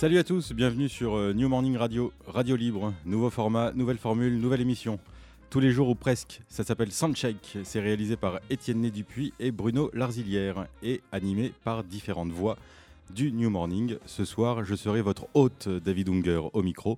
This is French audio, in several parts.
Salut à tous, bienvenue sur euh, New Morning Radio, Radio Libre, nouveau format, nouvelle formule, nouvelle émission. Tous les jours ou presque, ça s'appelle Soundcheck, c'est réalisé par Étienne Né Dupuis et Bruno Larzilière et animé par différentes voix du New Morning. Ce soir, je serai votre hôte David Unger au micro,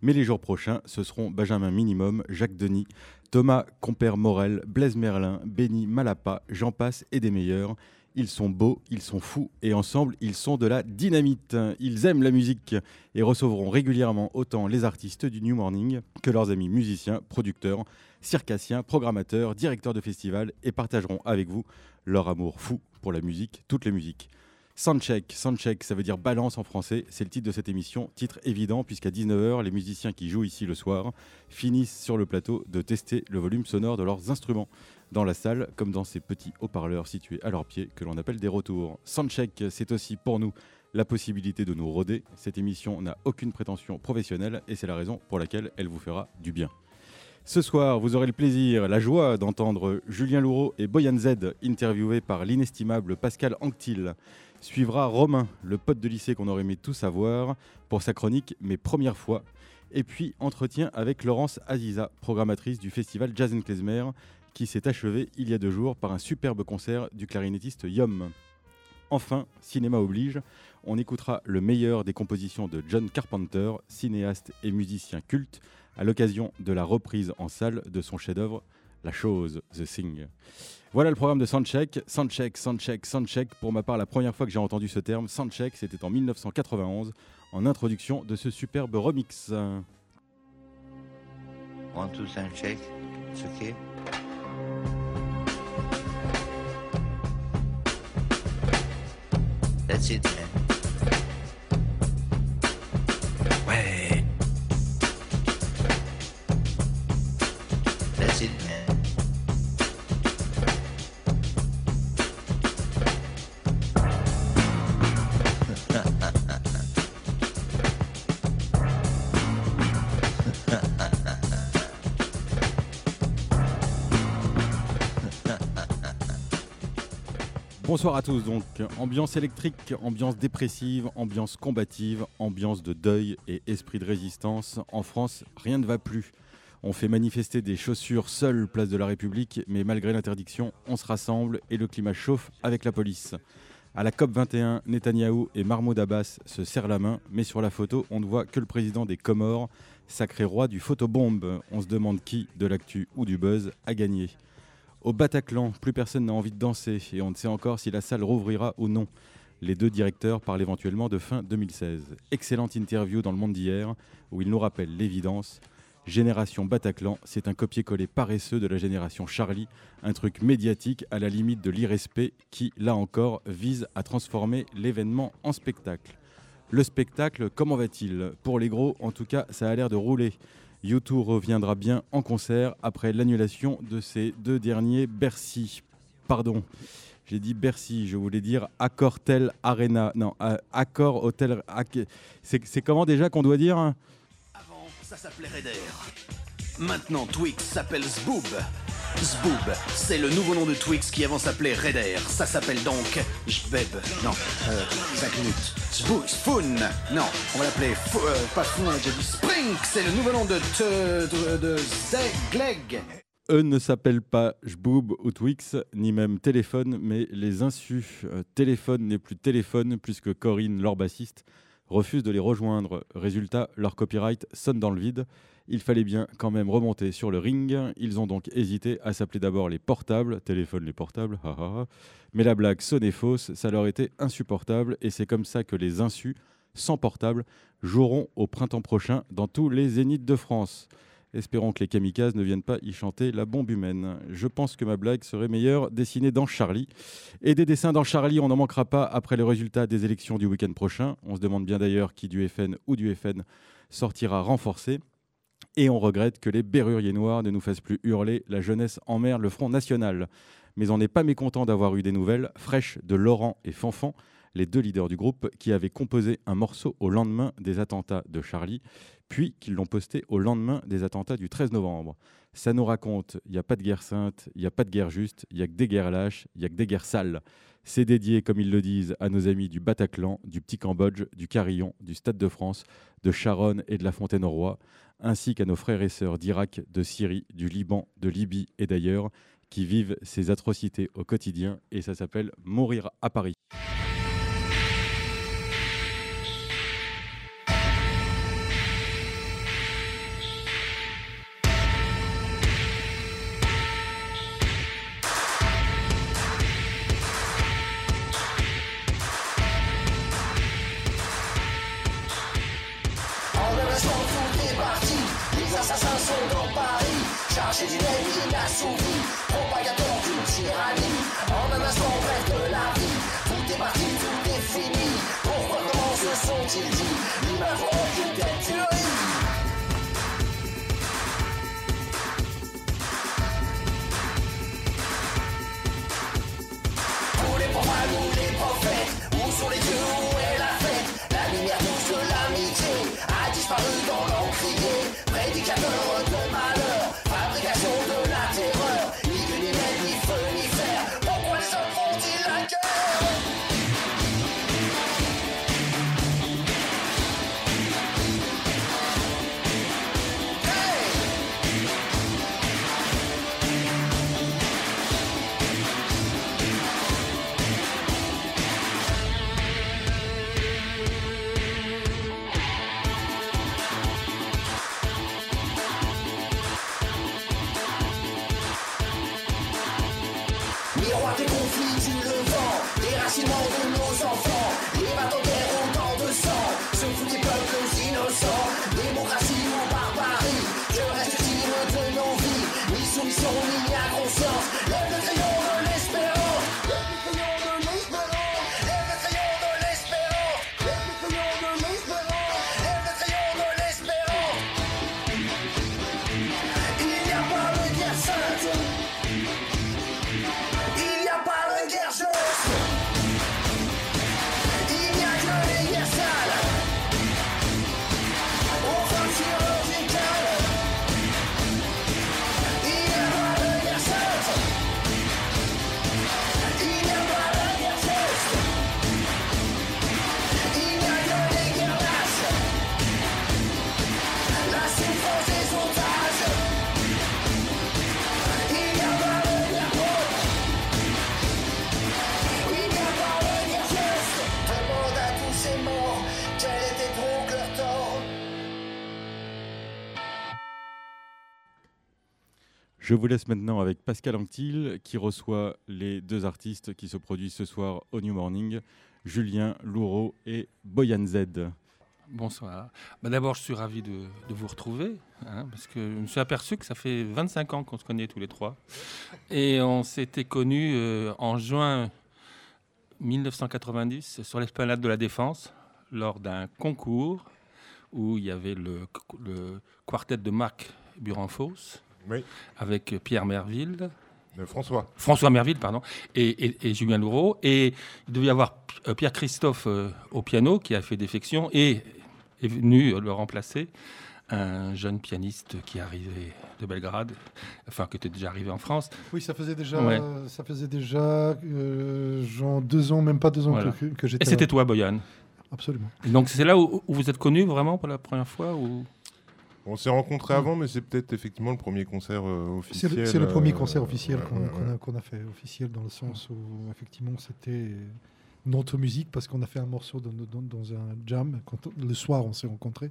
mais les jours prochains, ce seront Benjamin Minimum, Jacques Denis, Thomas Compère Morel, Blaise Merlin, Benny Malapa, Jean Passe et des meilleurs. Ils sont beaux, ils sont fous et ensemble ils sont de la dynamite. Ils aiment la musique et recevront régulièrement autant les artistes du New Morning que leurs amis musiciens, producteurs, circassiens, programmateurs, directeurs de festivals et partageront avec vous leur amour fou pour la musique, toutes les musiques. Soundcheck, Soundcheck, ça veut dire balance en français, c'est le titre de cette émission, titre évident puisqu'à 19h, les musiciens qui jouent ici le soir finissent sur le plateau de tester le volume sonore de leurs instruments dans la salle, comme dans ces petits haut-parleurs situés à leurs pieds que l'on appelle des retours. Soundcheck, c'est aussi pour nous la possibilité de nous roder. Cette émission n'a aucune prétention professionnelle et c'est la raison pour laquelle elle vous fera du bien. Ce soir, vous aurez le plaisir, la joie d'entendre Julien Loureau et Boyan Z interviewés par l'inestimable Pascal Anctil. Suivra Romain, le pote de lycée qu'on aurait aimé tout savoir, pour sa chronique Mes premières fois. Et puis, entretien avec Laurence Aziza, programmatrice du festival Jazz Klezmer, qui s'est achevé il y a deux jours par un superbe concert du clarinettiste Yom. Enfin, cinéma oblige, on écoutera le meilleur des compositions de John Carpenter, cinéaste et musicien culte, à l'occasion de la reprise en salle de son chef-d'œuvre La chose, The Thing. Voilà le programme de Soundcheck. Soundcheck, Soundcheck, Soundcheck. Pour ma part, la première fois que j'ai entendu ce terme, Soundcheck, c'était en 1991, en introduction de ce superbe remix. One, two, Soundcheck? Okay. That's it, man. Bonsoir à tous donc. Ambiance électrique, ambiance dépressive, ambiance combative, ambiance de deuil et esprit de résistance. En France, rien ne va plus. On fait manifester des chaussures seules place de la République, mais malgré l'interdiction, on se rassemble et le climat chauffe avec la police. À la COP 21, Netanyahou et Mahmoud Abbas se serrent la main, mais sur la photo, on ne voit que le président des Comores, sacré roi du photobombe. On se demande qui, de l'actu ou du buzz, a gagné. Au Bataclan, plus personne n'a envie de danser et on ne sait encore si la salle rouvrira ou non. Les deux directeurs parlent éventuellement de fin 2016. Excellente interview dans le monde d'hier où il nous rappelle l'évidence. Génération Bataclan, c'est un copier-coller paresseux de la génération Charlie, un truc médiatique à la limite de l'irrespect qui, là encore, vise à transformer l'événement en spectacle. Le spectacle, comment va-t-il? Pour les gros, en tout cas, ça a l'air de rouler. U2 reviendra bien en concert après l'annulation de ces deux derniers Bercy. Pardon, j'ai dit Bercy, je voulais dire Accortel Arena. Non, euh, Accor Hotel. C'est comment déjà qu'on doit dire hein? Avant, ça s'appelait Raider. Maintenant, Twix s'appelle Zboob. Zboob, c'est le nouveau nom de Twix qui avant s'appelait Raider. Ça s'appelle donc Jbeb. Non, euh, 5 minutes. Zboo, Spoon. Non, on va l'appeler euh, pas Spoon, on a déjà dit Sprink. C'est le nouveau nom de, de Zegleg. Eux ne s'appellent pas Jboob ou Twix, ni même Téléphone, mais les insus. Euh, téléphone n'est plus téléphone puisque Corinne, leur bassiste, refuse de les rejoindre. Résultat, leur copyright sonne dans le vide. Il fallait bien quand même remonter sur le ring. Ils ont donc hésité à s'appeler d'abord les portables, téléphone les portables, ha, ha, ha. mais la blague sonnait fausse, ça leur était insupportable et c'est comme ça que les insus, sans portable, joueront au printemps prochain dans tous les zéniths de France. Espérons que les kamikazes ne viennent pas y chanter la bombe humaine. Je pense que ma blague serait meilleure dessinée dans Charlie. Et des dessins dans Charlie, on n'en manquera pas après le résultat des élections du week-end prochain. On se demande bien d'ailleurs qui du FN ou du FN sortira renforcé. Et on regrette que les berruriers noirs ne nous fassent plus hurler la jeunesse en mer, le Front National. Mais on n'est pas mécontent d'avoir eu des nouvelles fraîches de Laurent et Fanfan, les deux leaders du groupe qui avaient composé un morceau au lendemain des attentats de Charlie, puis qu'ils l'ont posté au lendemain des attentats du 13 novembre. Ça nous raconte, il n'y a pas de guerre sainte, il n'y a pas de guerre juste, il n'y a que des guerres lâches, il n'y a que des guerres sales. C'est dédié, comme ils le disent, à nos amis du Bataclan, du Petit Cambodge, du Carillon, du Stade de France, de Charonne et de la Fontaine-au-Roi, ainsi qu'à nos frères et sœurs d'Irak, de Syrie, du Liban, de Libye et d'ailleurs, qui vivent ces atrocités au quotidien. Et ça s'appelle Mourir à Paris. Je vous laisse maintenant avec Pascal Anctil qui reçoit les deux artistes qui se produisent ce soir au New Morning, Julien Louraud et Boyan Z. Bonsoir. Bah, D'abord, je suis ravi de, vous retrouver, hein, parce que je me suis aperçu que ça fait 25 ans qu'on se connaît tous les trois. Et on s'était connus euh, en juin 1990 sur l'esplanade de la Défense, lors d'un concours où il y avait le, le quartet de Marc Burenfos, Oui, avec Pierre Merville, de François. François Merville, pardon, et, et- et Julien Louraud. Et il devait y avoir euh, Pierre Christophe euh, au piano qui a fait défection et est venu le remplacer, un jeune pianiste qui arrivait de Belgrade, enfin qui était déjà arrivé en France. Oui, ça faisait déjà, Ouais. ça faisait déjà euh, genre deux ans, même pas deux ans Voilà. que, que Et j'étais. c'était là. toi, Boyan? Absolument. Et donc c'est là où, où vous êtes connus vraiment pour la première fois ou... On s'est rencontrés avant, mais c'est peut-être effectivement le premier concert euh, C'est officiel. le, c'est le premier euh, concert officiel qu'on ouais, qu'on ouais. a, qu'on a fait, officiel dans le sens où effectivement c'était notre musique parce qu'on a fait un morceau dans, dans- dans un jam. Quand le soir, on s'est rencontrés.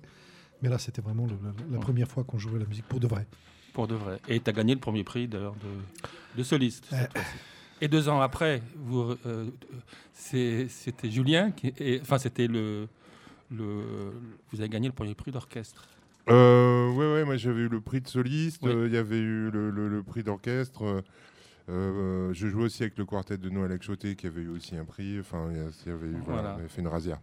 Mais là, c'était vraiment le- le- la Ouais. première fois qu'on jouait la musique pour de vrai. Pour de vrai. Et tu as gagné le premier prix d'ailleurs de, de soliste. cette fois-ci. Et deux ans après, vous, euh, c'est- c'était Julien, qui, et- enfin c'était le, le, vous avez gagné le premier prix d'orchestre. Euh, ouais, ouais, moi j'avais eu le prix de soliste, Oui. euh, il y avait eu le, le- le prix d'orchestre. euh, euh, je jouais aussi avec le quartet de Noël Choté qui avait eu aussi un prix. Enfin, il y avait, eu- voilà, Voilà. avait fait une razzia.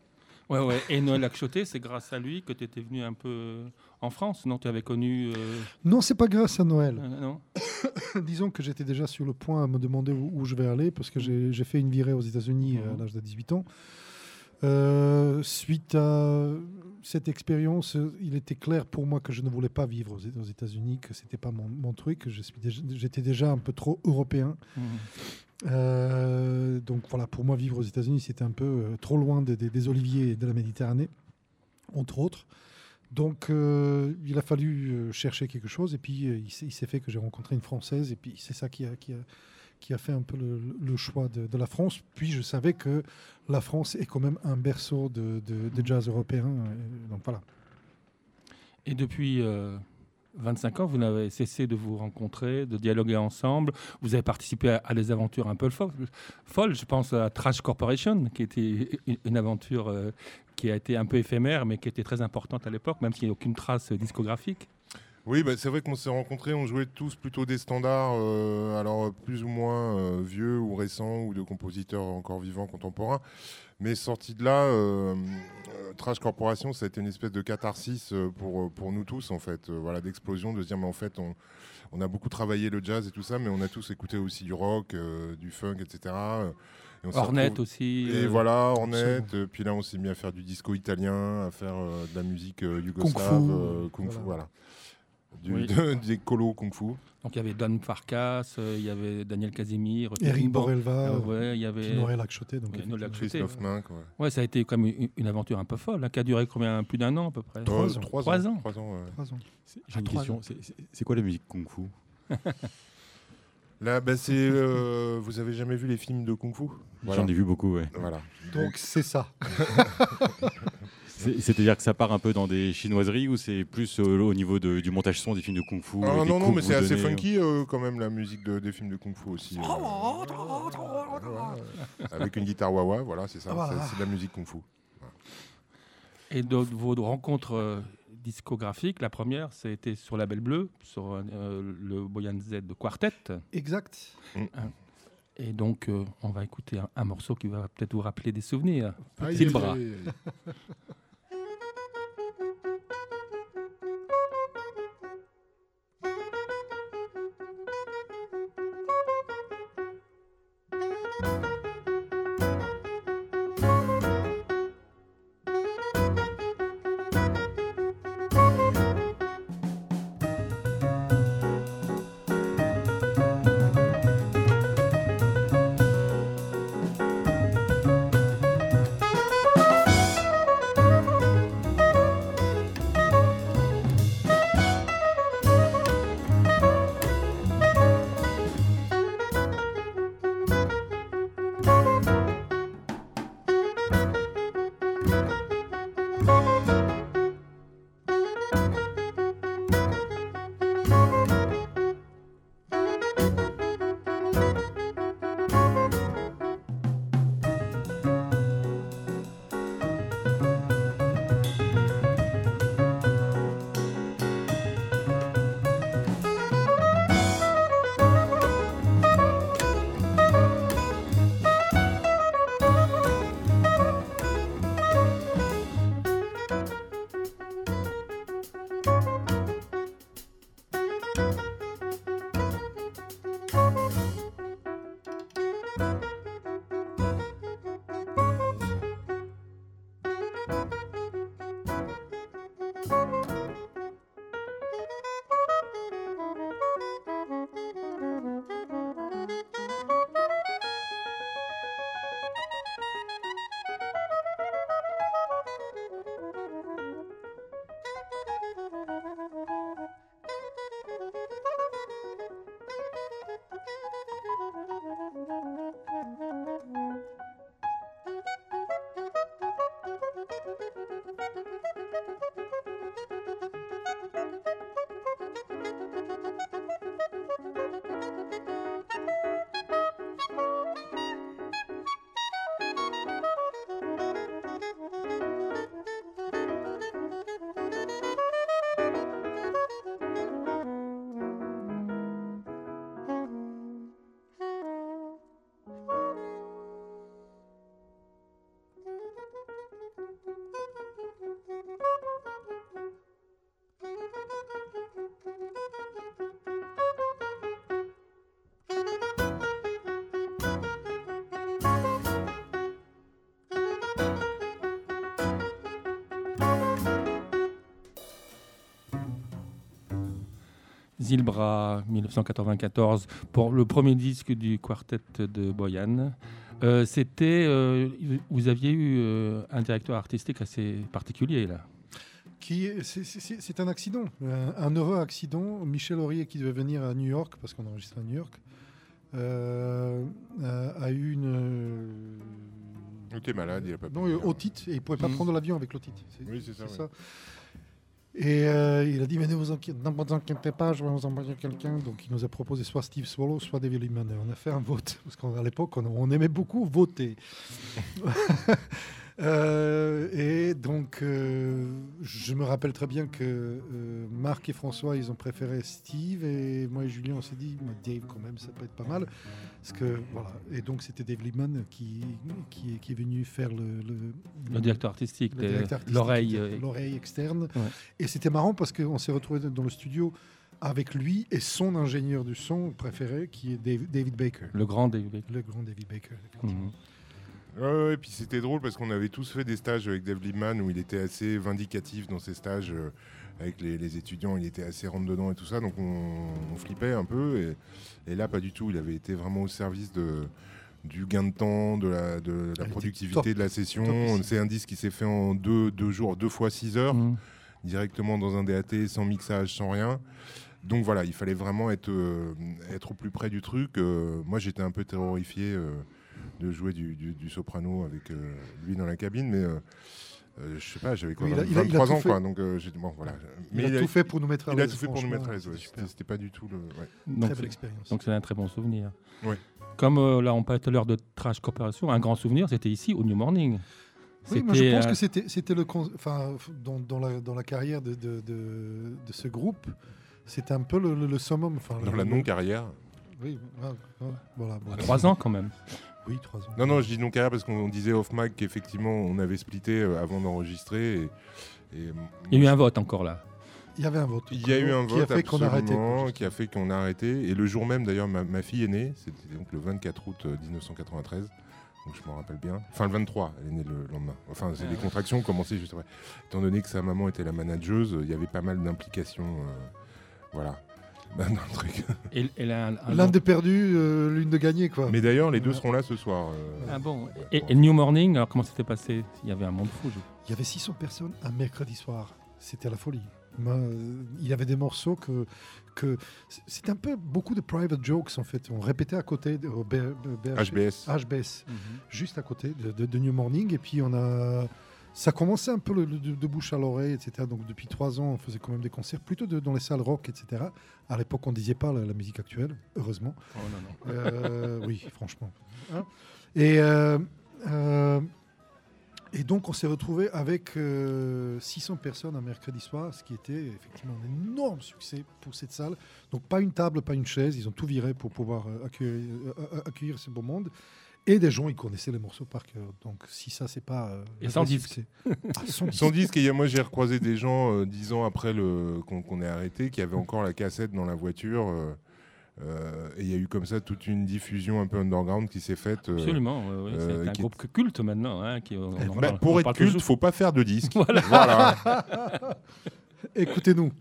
Ouais, ouais. Et Noël Akchoté, c'est grâce à lui que tu étais venu un peu en France, non? Tu avais connu. euh, Non, c'est pas grâce à Noël. euh, non Disons que j'étais déjà sur le point à me demander où, où je vais aller parce que j'ai j'ai fait une virée aux États-Unis à Mhm. l'âge de 18 ans. Euh, suite à cette expérience, euh, il était clair pour moi que je ne voulais pas vivre aux, États-Unis, que c'était pas mon, mon truc, que j'étais déjà un peu trop européen. Mhm. Euh, donc voilà, pour moi, vivre aux États-Unis, c'était un peu euh, trop loin des, des- des oliviers et de la Méditerranée, entre autres. Donc euh, il a fallu chercher quelque chose, et puis il s'est il s'est fait que j'ai rencontré une Française, et puis c'est ça qui a, qui, a, qui a fait un peu le, choix de, la France. Puis je savais que la France est quand même un berceau de, jazz européen. euh, donc voilà. Et depuis euh, 25 ans, vous n'avez cessé de vous rencontrer, de dialoguer ensemble. Vous avez participé à, des aventures un peu fo- folles. Je pense à Trash Corporation, qui était une, une aventure euh, qui a été un peu éphémère, mais qui était très importante à l'époque, même s'il n'y a aucune trace discographique. Oui, bah, c'est vrai qu'on s'est rencontrés, on jouait tous plutôt des standards, euh, alors plus ou moins euh, vieux ou récents, ou de compositeurs encore vivants, contemporains. Mais sorti de là, euh, Trash Corporation, ça a été une espèce de catharsis pour, pour nous tous, en fait. Voilà, d'explosion, de se dire, mais en fait, on, on a beaucoup travaillé le jazz et tout ça, mais on a tous écouté aussi du rock, du funk, etc. et retrouvés- aussi. Et euh, voilà, Hornet. absolument. euh, puis là, on s'est mis à faire du disco italien, à faire euh, de la musique Kung yougoslave, fu, kung fu, voilà. voilà. Du, Oui. de- des colos kung fu. Donc il y avait Don Farkas, euh, il y avait Daniel Casimir, Eric Borelva, euh, ouais, il y avait. Lachoté. Donc Ouais, Noël ça a été quand même une, une aventure un peu folle, hein, qui a duré combien Plus d'un an à peu près? Trois ans. Trois Trois ans. ans. Trois ans, ouais. Trois ans. C'est- J'ai une question. C'est- quoi la musique kung fu? Là, bah, c'est. euh, vous avez jamais vu les films de kung fu? Voilà. J'en ai vu beaucoup, ouais. Voilà. Donc c'est ça. C'est- C'est-à-dire que ça part un peu dans des chinoiseries ou c'est plus euh, au niveau de- du montage son des films de kung fu Ah, non, non, mais c'est assez donnez, funky euh, quand même, la musique de- des films de kung fu aussi. euh. Avec une guitare wah voilà, c'est ça. Ah, c'est- voilà. C'est de la musique kung fu. Et de vos rencontres euh, discographiques, la première, c'était sur Label Bleu, sur euh, le Boyan Z de Quartet. Exact. Et donc, euh, on va écouter un, un morceau qui va peut-être vous rappeler des souvenirs. Aïe, Petit le aïe, bras. Aïe. Zilbra 1994 pour le premier disque du quartet de Boyan. Euh, C'était, euh, vous aviez eu euh, un directeur artistique assez particulier là. Qui est- c'est- c'est c'est- c'est un accident, un, un heureux accident. Michel Aurier, qui devait venir à New York, parce qu'on enregistre à New York, euh, a, a eu une. Il était malade, il a pas pu Non, otite, et il ne pouvait pas Mhm. prendre l'avion avec l'otite. Oui, c'est ça, ouais. Et euh, il a dit, mais ne vous, inquiétez, pas, je vais vous envoyer quelqu'un. Donc il nous a proposé soit Steve Swallow, soit David Liebman. Et on a fait un vote, parce qu'à l'époque, on aimait beaucoup voter. Euh, et donc, euh, je me rappelle très bien que euh, Marc et François, ils ont préféré Steve. Et moi et Julien, on s'est dit, Dave, quand même, ça peut être pas mal. Parce que, voilà. Et donc, c'était Dave Liebman qui, qui, est- qui est venu faire le, le, Le directeur artistique, l'oreille. l'oreille externe. Ouais. Et c'était marrant parce qu'on s'est retrouvé dans le studio avec lui et son ingénieur du son préféré, qui est Dave- David Baker, le grand David. le grand David Baker. effectivement. Ouais, ouais, et puis c'était drôle parce qu'on avait tous fait des stages avec Dave Liebman où il était assez vindicatif dans ses stages euh, avec les, les étudiants, il était assez rentre dedans et tout ça, donc on, on flippait un peu. Et, et là, pas du tout, il avait été vraiment au service de, du gain de temps, de la, de la Ah, productivité de la session. C'est un disque qui s'est fait en deux, deux jours, deux fois six heures, Mhm. directement dans un DAT, sans mixage, sans rien. Donc voilà, il fallait vraiment être, euh, être au plus près du truc. Euh, moi, j'étais un peu terrorifié euh, de jouer du, du- du soprano avec euh, lui dans la cabine, mais euh, euh, je sais pas, j'avais quoi, Oui, il a- il a- il a 23 tout ans, quoi. Donc euh, bon, voilà. Il a tout fait pour nous mettre à il a l'aise, tout fait pour nous mettre à l'aise. ouais. c'était pas du tout le. ouais. Donc, Très c'est- belle expérience. donc c'est un très bon souvenir. Ouais. Comme euh, là, on parlait tout à l'heure de Trash Corporation, un grand souvenir, c'était ici, au New Morning. Oui, moi, je pense que c'était, c'était le, con- enfin, dans, dans la, dans la carrière de, de, de, de ce groupe, c'était un peu le, le, le summum. Enfin, Dans le- la non-carrière. Oui, voilà, voilà, voilà. Trois ans quand même. Oui, trois ans. Non, non, je dis non-carrière parce qu'on disait off-mic qu'effectivement, on avait splitté euh, avant d'enregistrer. Et, et, Il y a eu un vote encore là. Il y avait un vote. Il y a eu un qui vote a fait qu'on a arrêté. qui a fait qu'on a arrêté. Et le jour même, d'ailleurs, ma, ma fille est née. C'était donc le 24 août euh, 1993. Donc je m'en rappelle bien. Enfin, le 23, elle est née le lendemain. Enfin, c'est les contractions ont commencé juste après. Étant donné que sa maman était la manageuse, il y avait pas mal d'implications. euh, voilà. Dans le truc. Et, et là, un- un- L'un de perdu, euh, l'une de gagné, quoi. Mais d'ailleurs, les deux Ouais. seront là ce soir. euh, Ah bon. Et, New Morning, alors comment c'était passé? Il y avait un monde fou. je- Il y avait 600 personnes un mercredi soir. C'était la folie. Euh, il y avait des morceaux que, que c'était un peu beaucoup de private jokes en fait. On répétait à côté de au B- B- HBS. HBS, juste à côté de, de- de New Morning. Et puis on a, ça commençait un peu le- le- de, bouche à l'oreille, etc. Donc depuis trois ans, on faisait quand même des concerts plutôt de- dans les salles rock, etc. À l'époque, on disait pas la, la musique actuelle, heureusement. Oh, non, non. Euh, oui, franchement. Hein et, euh, euh, et donc, on s'est retrouvé avec euh, 600 personnes un mercredi soir, ce qui était effectivement un énorme succès pour cette salle. Donc, pas une table, pas une chaise, ils ont tout viré pour pouvoir accueillir, accueillir ce beau monde. Et des gens, ils connaissaient les morceaux par cœur. Donc, si ça, c'est pas. euh, Et sans disque. Ah, sans disque. Sans disque, et il a- moi j'ai recroisé des gens euh, dix ans après le, qu'on, qu'on ait arrêté qui avaient encore la cassette dans la voiture. euh, euh, et il y a eu comme ça toute une diffusion un peu underground qui s'est faite. euh, Absolument. ouais, ouais, euh, c'est un qui groupe culte maintenant. hein, qui, on en bah, parle- pour être culte, toujours. faut pas faire de disque. Voilà. Voilà. Écoutez-nous.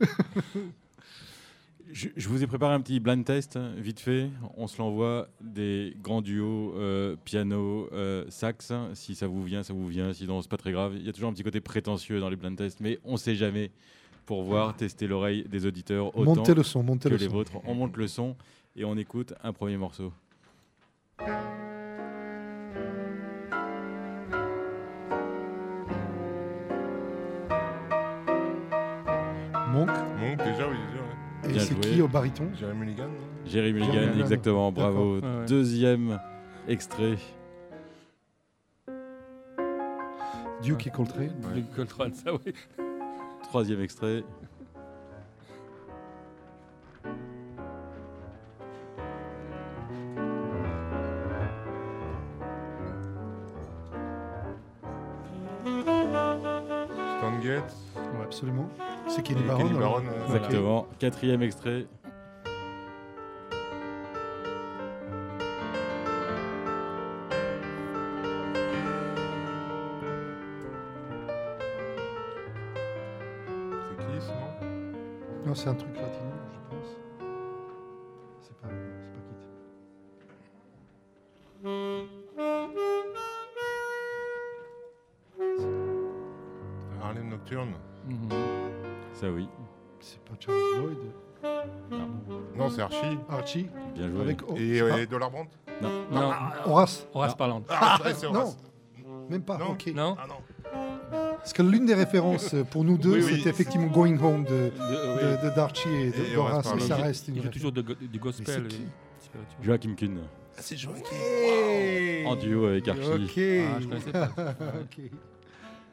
Je, je vous ai préparé un petit blind test, vite fait. On se l'envoie des grands duos euh, piano, euh, sax. Si ça vous vient, ça vous vient. Sinon, c'est pas très grave. Il y a toujours un petit côté prétentieux dans les blind tests, mais on sait jamais pour voir, tester l'oreille des auditeurs autant Montez le son, montez que le les son. vôtres. On monte le son et on écoute un premier morceau. Monk. Monk, déjà, oui, déjà. Et c'est qui au baryton? Jeremy Mulligan. non? Jerry Mulligan, Jerry Mulligan. exactement, bravo. Ouais, ouais. Deuxième extrait. Duke et Coltrane. Le Coltrane, ça oui. Troisième extrait. Absolument. C'est Kenny. Kenny. Barron, euh, Voilà. Exactement. Quatrième extrait. C'est qui, ce nom? Non, c'est un truc Archie. Bien joué. Avec O- Et c'est euh, pas- et Dollar Brandt Non, Horace. Horace Parlant. Ah, c'est vrai, c'est Non, Horace. même pas. Non. ok. Non Ah non. Parce que l'une des références euh, pour nous deux, Oui, oui. c'était effectivement Going Home de, De- euh, oui. de, de Darchi et de- Et d'Horace, Horace mais ça reste une Il joue référence. toujours du gospel. Mais c'est et qui spirituel. Joachim Kuhn, Ah, c'est Joachim. en duo avec Archie. Ok. Ah, je connaissais pas. Ok.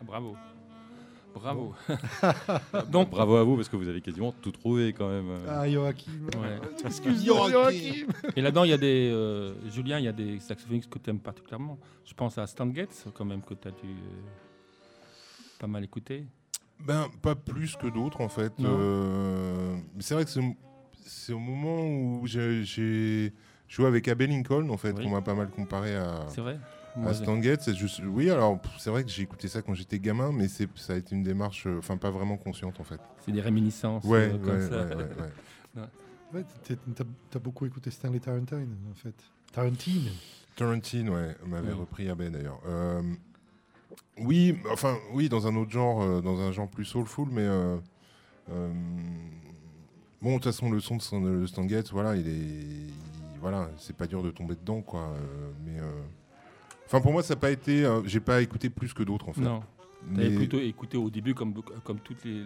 Bravo. Bravo. Donc, Bravo à vous parce que vous avez quasiment tout trouvé quand même. Ah, Joachim. Ouais. Excuse-moi, Joachim. Et là-dedans, il y a des. euh, Julien, il y a des saxophonistes que tu aimes particulièrement. Je pense à Stan Getz, quand même, que tu as dû euh, pas mal écouter. Ben, pas plus que d'autres en fait. Non. Euh, c'est vrai que c'est au moment où j'ai- joué avec Abbey Lincoln en fait Oui. qu'on m'a pas mal comparé à, C'est vrai Moi, Stan Getz. Et je- oui, alors c'est vrai que j'ai écouté ça quand j'étais gamin, mais c'est ça a été une démarche, euh, enfin pas vraiment consciente en fait. C'est des réminiscences. Ouais, euh, ouais, comme ouais, ça. ouais, ouais. Ouais, t'as t'as beaucoup écouté Stanley Tarantine, en fait. Tarantine. Tarantine, ouais, m'avait repris Abbey d'ailleurs. Euh, oui, enfin oui, dans un autre genre, euh, dans un genre plus soulful, mais euh, euh, bon, de toute façon, le son de Getz, voilà, il est, il- voilà, c'est pas dur de tomber dedans, quoi. euh, mais euh, enfin, pour moi, ça n'a pas été, euh, j'ai pas écouté plus que d'autres en fait. Non, t'avais Mais- plutôt écouté au début, comme, comme toutes les, les-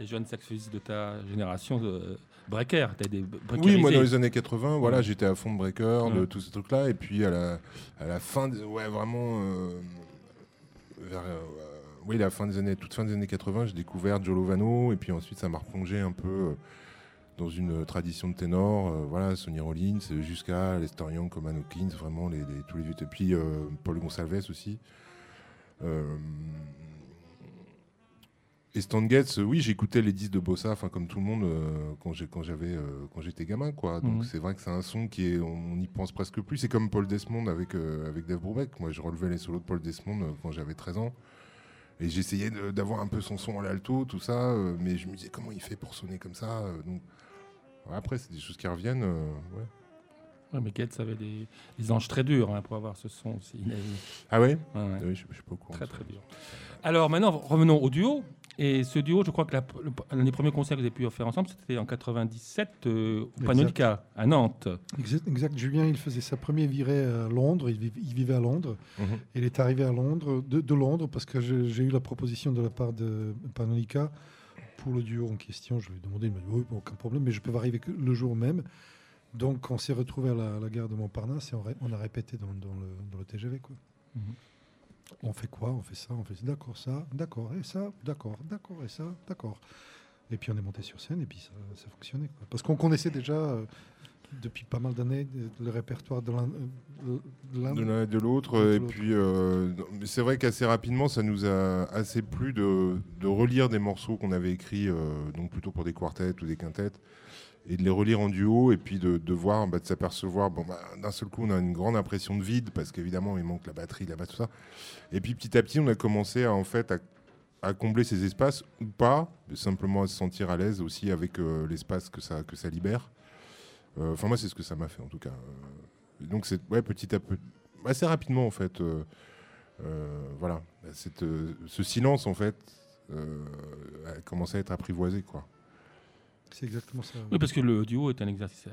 les jeunes saxophonistes de ta génération, euh, breaker. T'as des Oui, moi dans les années 80, voilà, j'étais à fond de breaker, de Ouais. tous ces trucs-là, et puis à la, à la fin, de- ouais, vraiment, euh, vers, euh, oui, la fin des années, toute fin des années 80, j'ai découvert Joe Lovano, et puis ensuite ça m'a replongé un peu euh, dans une tradition de ténor, euh, voilà, Sonny Rollins, euh, jusqu'à Lester Young, Coleman Hawkins, vraiment les, les- tous les vieux, et puis euh, Paul Gonsalves aussi. Euh, et Stan Getz, euh, oui, j'écoutais les disques de Bossa, enfin comme tout le monde euh, quand j'avais euh, quand j'étais gamin, quoi. Donc Mhm. c'est vrai que c'est un son qui est, on n'y pense presque plus. C'est comme Paul Desmond avec euh, avec Dave Brubeck. Moi, je relevais les solos de Paul Desmond euh, quand j'avais 13 ans. Et j'essayais d'avoir un peu son son à l'alto, tout ça, euh, mais je me disais comment il fait pour sonner comme ça. euh, donc après, c'est des choses qui reviennent. euh, ouais. Ouais, mais avait des, des anges très durs hein, pour avoir ce son aussi. Il avait- Ah ouais, ouais, ouais. Ah oui, je, je suis pas au courant. Très de ça. très dur. Alors maintenant, revenons au duo. Et ce duo, je crois que la- le- l'un des premiers concerts que vous avez pu faire ensemble, c'était en 97 euh, au Exact. Panolica, à Nantes. Exact, exact. Julien, il faisait sa première virée à Londres. Il, viv- il vivait à Londres. Mhm. Il est arrivé à Londres, de, de Londres, parce que je- j'ai eu la proposition de la part de Panonica pour le duo en question. Je lui ai demandé, il m'a dit oui, aucun problème, mais je peux arriver que le jour même. Donc on s'est retrouvé à la, la gare de Montparnasse et on, ré- on a répété dans, dans le, dans le TGV. Quoi. Mhm. On fait quoi? On fait ça, on fait. D'accord, ça, d'accord, et ça, d'accord, d'accord, et ça, d'accord. Et puis on est monté sur scène et puis ça, ça fonctionnait. quoi. Parce qu'on connaissait déjà euh, depuis pas mal d'années le répertoire de l'un euh, de l'un- et de l'autre. Et puis, euh, c'est vrai qu'assez rapidement, ça nous a assez plu de, de relire des morceaux qu'on avait écrits, euh, donc plutôt pour des quartettes ou des quintettes, et de les relire en duo, et puis de, de voir, bah, de s'apercevoir, bon, bah, d'un seul coup, on a une grande impression de vide, parce qu'évidemment, il manque la batterie, là-bas, tout ça. Et puis, petit à petit, on a commencé à, en fait, à, à combler ces espaces, ou pas, simplement à se sentir à l'aise aussi avec euh, l'espace que ça, que ça libère. Euh, Enfin, moi, c'est ce que ça m'a fait, en tout cas. Euh, donc, c'est ouais, petit à petit, assez rapidement, en fait. euh, euh, voilà, Cette, euh, ce silence, en fait, euh, a commencé à être apprivoisé, quoi. C'est exactement ça. Oui, parce que le duo est un exercice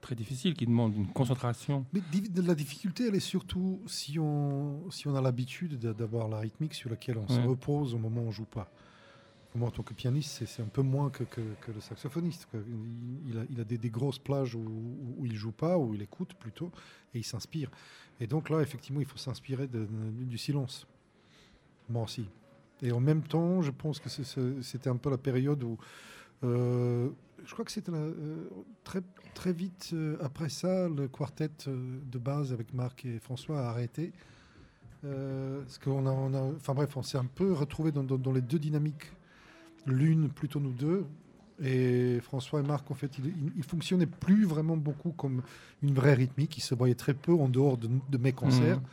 très difficile qui demande une concentration. Mais la difficulté, elle est surtout si on, si on a l'habitude d'a- d'avoir la rythmique sur laquelle on se repose au moment où on joue pas. Moi, en tant que pianiste, c'est- un peu moins que, le saxophoniste. Il, a, des, grosses plages où, où- il joue pas, où il écoute plutôt, et il s'inspire. Et donc là, effectivement, il faut s'inspirer du silence. Moi aussi. Et en même temps, je pense que c'était un peu la période où euh, je crois que c'était euh, très, très vite euh, après ça, le quartet de base avec Marc et François a arrêté. Parce qu'on a, enfin bref, on s'est un peu retrouvé dans les deux dynamiques. L'une plutôt nous deux. Et François et Marc, en fait, ils, ils fonctionnaient plus vraiment beaucoup comme une vraie rythmique. Ils se voyaient très peu en dehors de, de mes concerts. Mhm.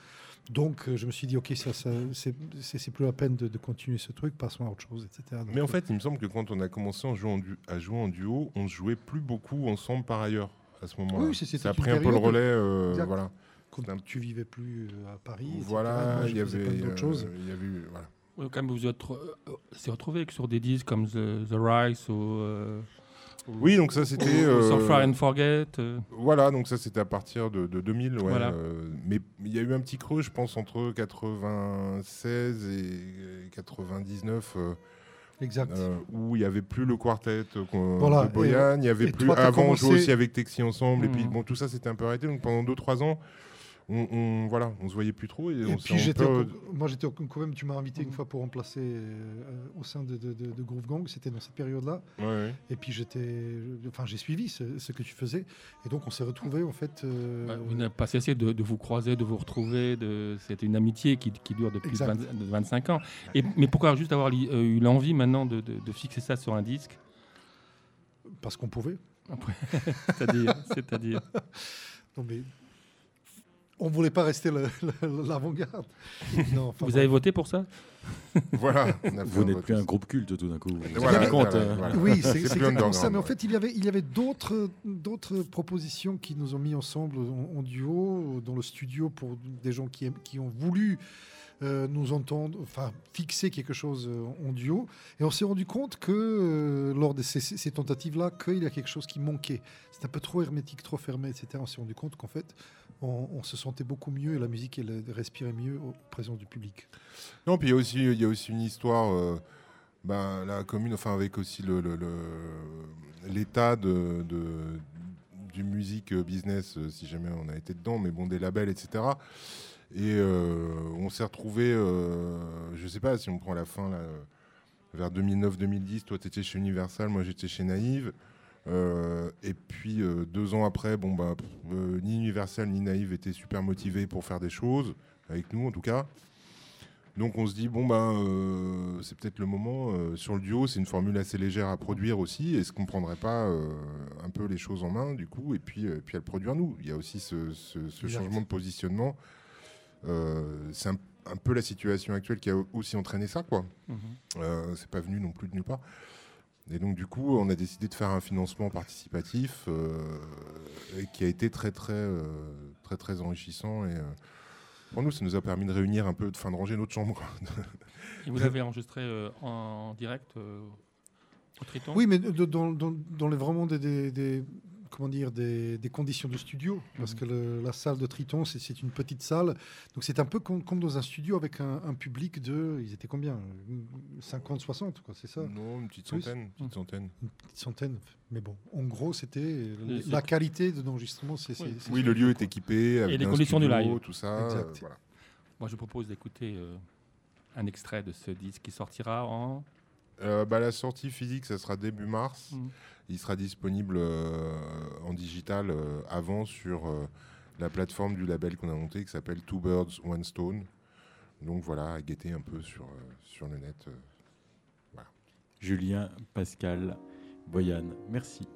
Donc, euh, je me suis dit, ok, ça, ça, c'est plus la peine de, de continuer ce truc, passons à autre chose, etc. Donc, Mais en euh, fait, il me semble que quand on a commencé en jouant en du- à jouer en duo, on jouait plus beaucoup ensemble par ailleurs à ce moment-là. Oui, ça a pris un peu le relais. euh, voilà. Un- tu vivais plus à Paris. Voilà, il y avait, d'autres choses. il y avait, voilà. Quand même, vous êtes euh, c'est retrouvé que sur des disques comme The, The Rise ou. euh, ou- Oui, donc ça c'était. euh, and Forget. euh, Voilà, donc ça c'était à partir de, de 2000. ouais, Voilà. euh, mais il y a eu un petit creux, je pense, entre 96 et 99, euh, Exact. euh, où il n'y avait plus le quartet Voilà, de Boyan, il y avait plus. toi, Avant, on jouait aussi avec Texi ensemble, et puis Mhm. bon, tout ça c'était un peu arrêté. Donc pendant 2-3 ans, on, on- voilà, on se voyait plus trop. Et, Et on puis j'étais, moi j'étais au- quand même, tu m'as invité une fois pour remplacer euh, au sein de, de- de- de Groove Gang, c'était dans cette période-là. Ouais, ouais. Et puis j'étais, enfin j'ai suivi ce, ce que tu faisais, et donc on s'est retrouvés en fait. euh, bah, vous n'avez pas cessé de, de vous croiser, de vous retrouver. De... C'était une amitié qui, qui dure depuis Exact. 20 de 25 ans. Et, mais pourquoi juste avoir li- euh, eu l'envie maintenant de, de- de fixer ça sur un disque? Parce qu'on pouvait. C'est-à-dire, c'est-à-dire. Non mais on voulait pas rester l'avant-garde. Enfin, Vous avez voté pour ça? Voilà, Vous n'êtes plus un groupe culte tout d'un coup. Voilà, compte voilà, euh, voilà. Oui, c'est exactement ça. Mais en fait, il y avait, il y avait d'autres, d'autres propositions qui nous ont mis ensemble en, en duo dans le studio pour des gens qui, aiment- qui ont voulu euh, nous entendre, enfin fixer quelque chose euh, en duo. Et on s'est rendu compte que euh, lors de ces, ces tentatives-là, qu'il y a quelque chose qui manquait. C'était un peu trop hermétique, trop fermé, etc. On s'est rendu compte qu'en fait, on, se sentait beaucoup mieux et la musique elle respirait mieux en présence du public. Non, puis il y a aussi, il y a aussi une histoire. euh, ben, la commune, enfin avec aussi le l'état de, de- du musique business, euh, si jamais on a été dedans, mais bon, des labels, etc. Et euh, on s'est retrouvé, je sais pas si on prend la fin là, euh, vers 2009-2010. Toi, tu étais chez Universal, moi j'étais chez Naïve. Euh, et puis euh, deux ans après, bon bah euh, ni Universal ni Naïve étaient super motivés pour faire des choses avec nous en tout cas. Donc on se dit bon euh, c'est peut-être le moment sur le duo, c'est une formule assez légère à produire aussi. Est-ce qu'on prendrait pas un peu les choses en main du coup et puis puis à le produire nous Il y a aussi ce, ce- ce Exact. changement de positionnement. C'est un, un peu la situation actuelle qui a aussi entraîné ça quoi. Mhm. Euh, c'est pas venu non plus de nulle part. Et donc du coup, on a décidé de faire un financement participatif euh, et qui a été très très euh, très très enrichissant et euh, pour nous, ça nous a permis de réunir un peu, de fin de ranger notre chambre. Et vous l'avez enregistré euh, en direct euh, au Triton? Oui, mais dans, dans, dans les, vraiment des, des- des- comment dire, des, des conditions de studio, parce Mhm. que le- la salle de Triton, c'est- une petite salle, donc c'est un peu comme, comme dans un studio avec un, un public de, ils étaient combien? 50, 60, quoi, c'est ça? Non, une petite centaine, une petite centaine. Une petite centaine. Mais bon, en gros, c'était Et la qualité de l'enregistrement. c'est Oui. Oui, le lieu est équipé avec les un conditions du live. tout ça. Exact. euh, voilà. Moi, je propose d'écouter euh, un extrait de ce disque qui sortira en. Euh, bah, la sortie physique, ça sera début mars. Mhm. Il sera disponible euh, en digital euh, avant sur euh, la plateforme du label qu'on a monté qui s'appelle Two Birds One Stone. Donc voilà, à guetter un peu sur, euh, sur le net. euh. Julien, Pascal, Boyan, merci.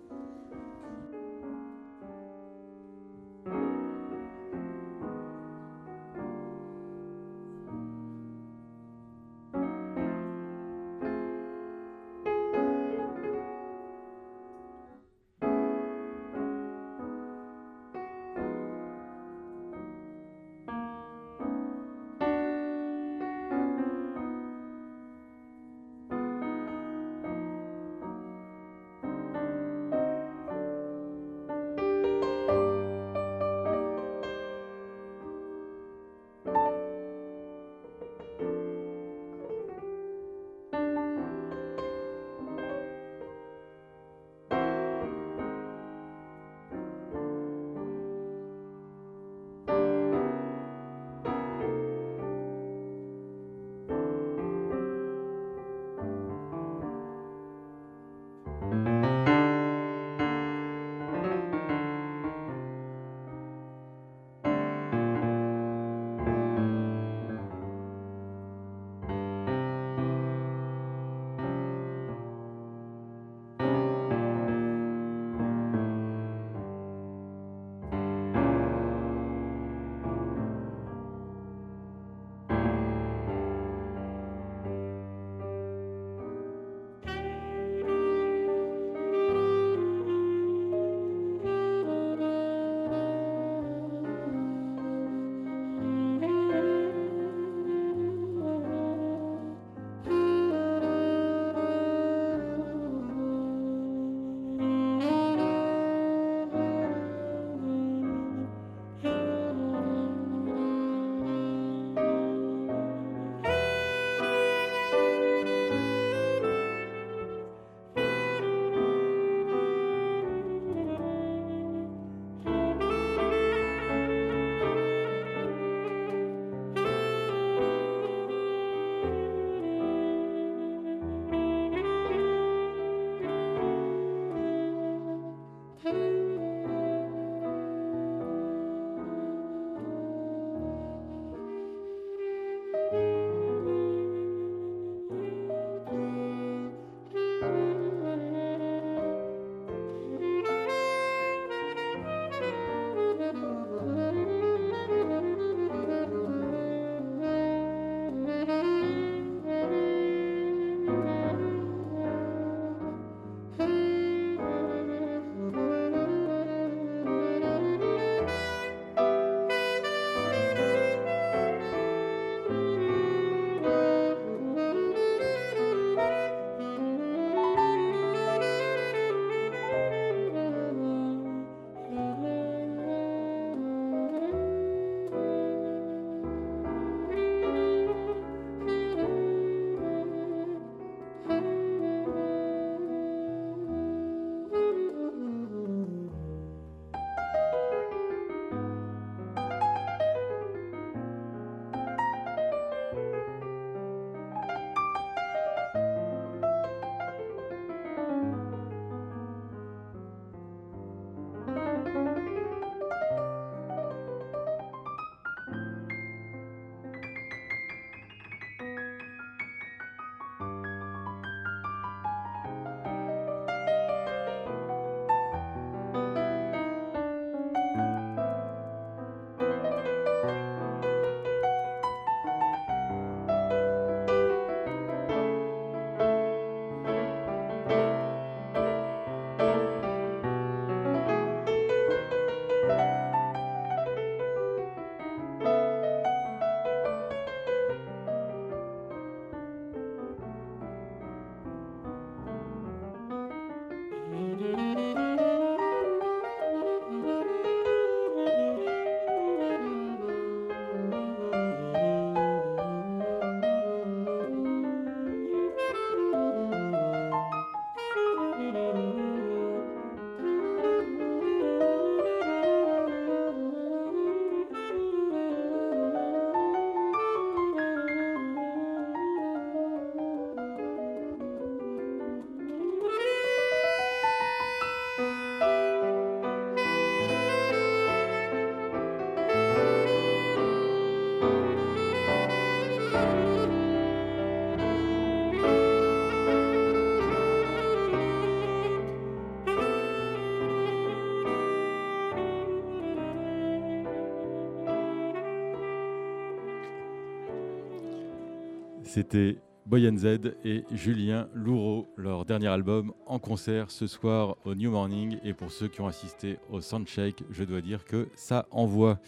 C'était Boyan Z et Julien Louraud, leur dernier album en concert ce soir au New Morning. Et pour ceux qui ont assisté au Soundcheck, je dois dire que ça envoie.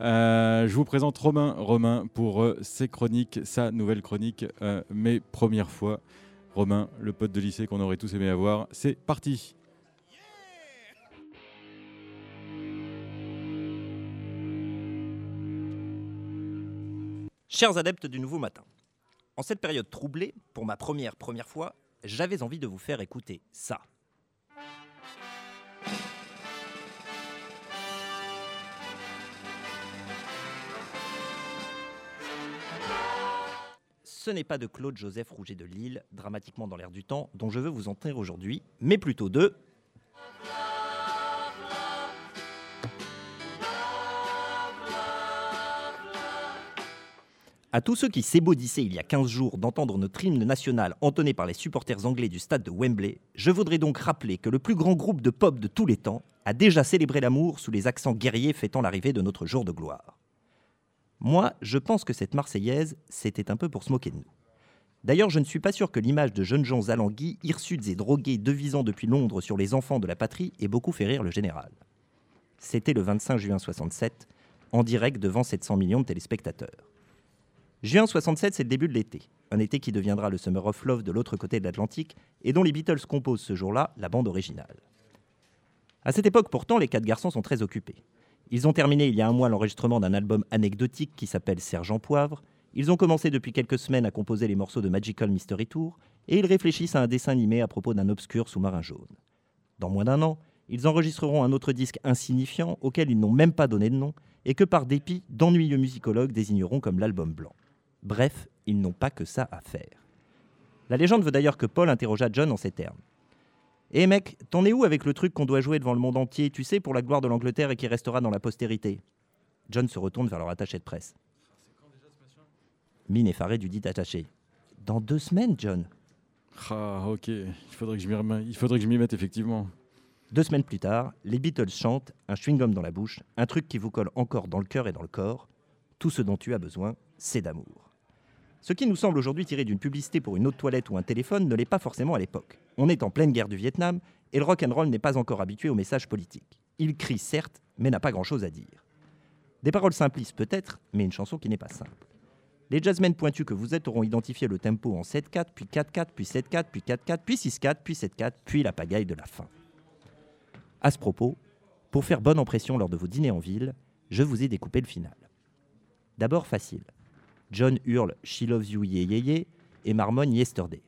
Euh, je vous présente Romain, Romain pour euh, ses chroniques, sa nouvelle chronique, euh, mes premières fois. Romain, le pote de lycée qu'on aurait tous aimé avoir, c'est parti. Chers adeptes du nouveau matin, en cette période troublée, pour ma première première fois, j'avais envie de vous faire écouter ça. Ce n'est pas de Claude Joseph Rouget de Lille, dramatiquement dans l'air du temps, dont je veux vous entrer aujourd'hui, mais plutôt de À tous ceux qui s'ébaudissaient il y a 15 jours d'entendre notre hymne national entonné par les supporters anglais du stade de Wembley, je voudrais donc rappeler que le plus grand groupe de pop de tous les temps a déjà célébré l'amour sous les accents guerriers fêtant l'arrivée de notre jour de gloire. Moi, je pense que cette Marseillaise, c'était un peu pour se moquer de nous. D'ailleurs, je ne suis pas sûr que l'image de jeunes gens alanguis, hirsutes et drogués devisant depuis Londres sur les enfants de la patrie ait beaucoup fait rire le général. C'était le 25 juin 67, en direct devant 700 millions de téléspectateurs. Juin 67, c'est le début de l'été. Un été qui deviendra le Summer of Love de l'autre côté de l'Atlantique et dont les Beatles composent ce jour-là la bande originale. À cette époque, pourtant, les quatre garçons sont très occupés. Ils ont terminé il y a un mois l'enregistrement d'un album anecdotique qui s'appelle Sergent Poivre. Ils ont commencé depuis quelques semaines à composer les morceaux de Magical Mystery Tour et ils réfléchissent à un dessin animé à propos d'un obscur sous-marin jaune. Dans moins d'un an, ils enregistreront un autre disque insignifiant auquel ils n'ont même pas donné de nom et que par dépit, d'ennuyeux musicologues désigneront comme l'album blanc. Bref, ils n'ont pas que ça à faire. La légende veut d'ailleurs que Paul interrogea John en ces termes. Eh mec, t'en es où avec le truc qu'on doit jouer devant le monde entier, tu sais, pour la gloire de l'Angleterre et qui restera dans la postérité? John se retourne vers leur attaché de presse. Mine effarée du dit attaché. Dans deux semaines, John. Ah, ok, il faudrait que je m'y rem- il faudrait que je m'y mette effectivement. Deux semaines plus tard, les Beatles chantent, un chewing-gum dans la bouche, un truc qui vous colle encore dans le cœur et dans le corps. Tout ce dont tu as besoin, c'est d'amour. Ce qui nous semble aujourd'hui tiré d'une publicité pour une autre toilette ou un téléphone ne l'est pas forcément à l'époque. On est en pleine guerre du Vietnam et le rock and roll n'est pas encore habitué aux messages politiques. Il crie certes, mais n'a pas grand-chose à dire. Des paroles simplistes peut-être, mais une chanson qui n'est pas simple. Les jazzmen pointus que vous êtes auront identifié le tempo en 7-4, puis 4-4, puis 7-4, puis 4-4, puis 6-4, puis 7-4, puis la pagaille de la fin. À ce propos, pour faire bonne impression lors de vos dîners en ville, je vous ai découpé le final. D'abord facile. John hurle She loves you yeah yeah yeah et marmonne Yesterday.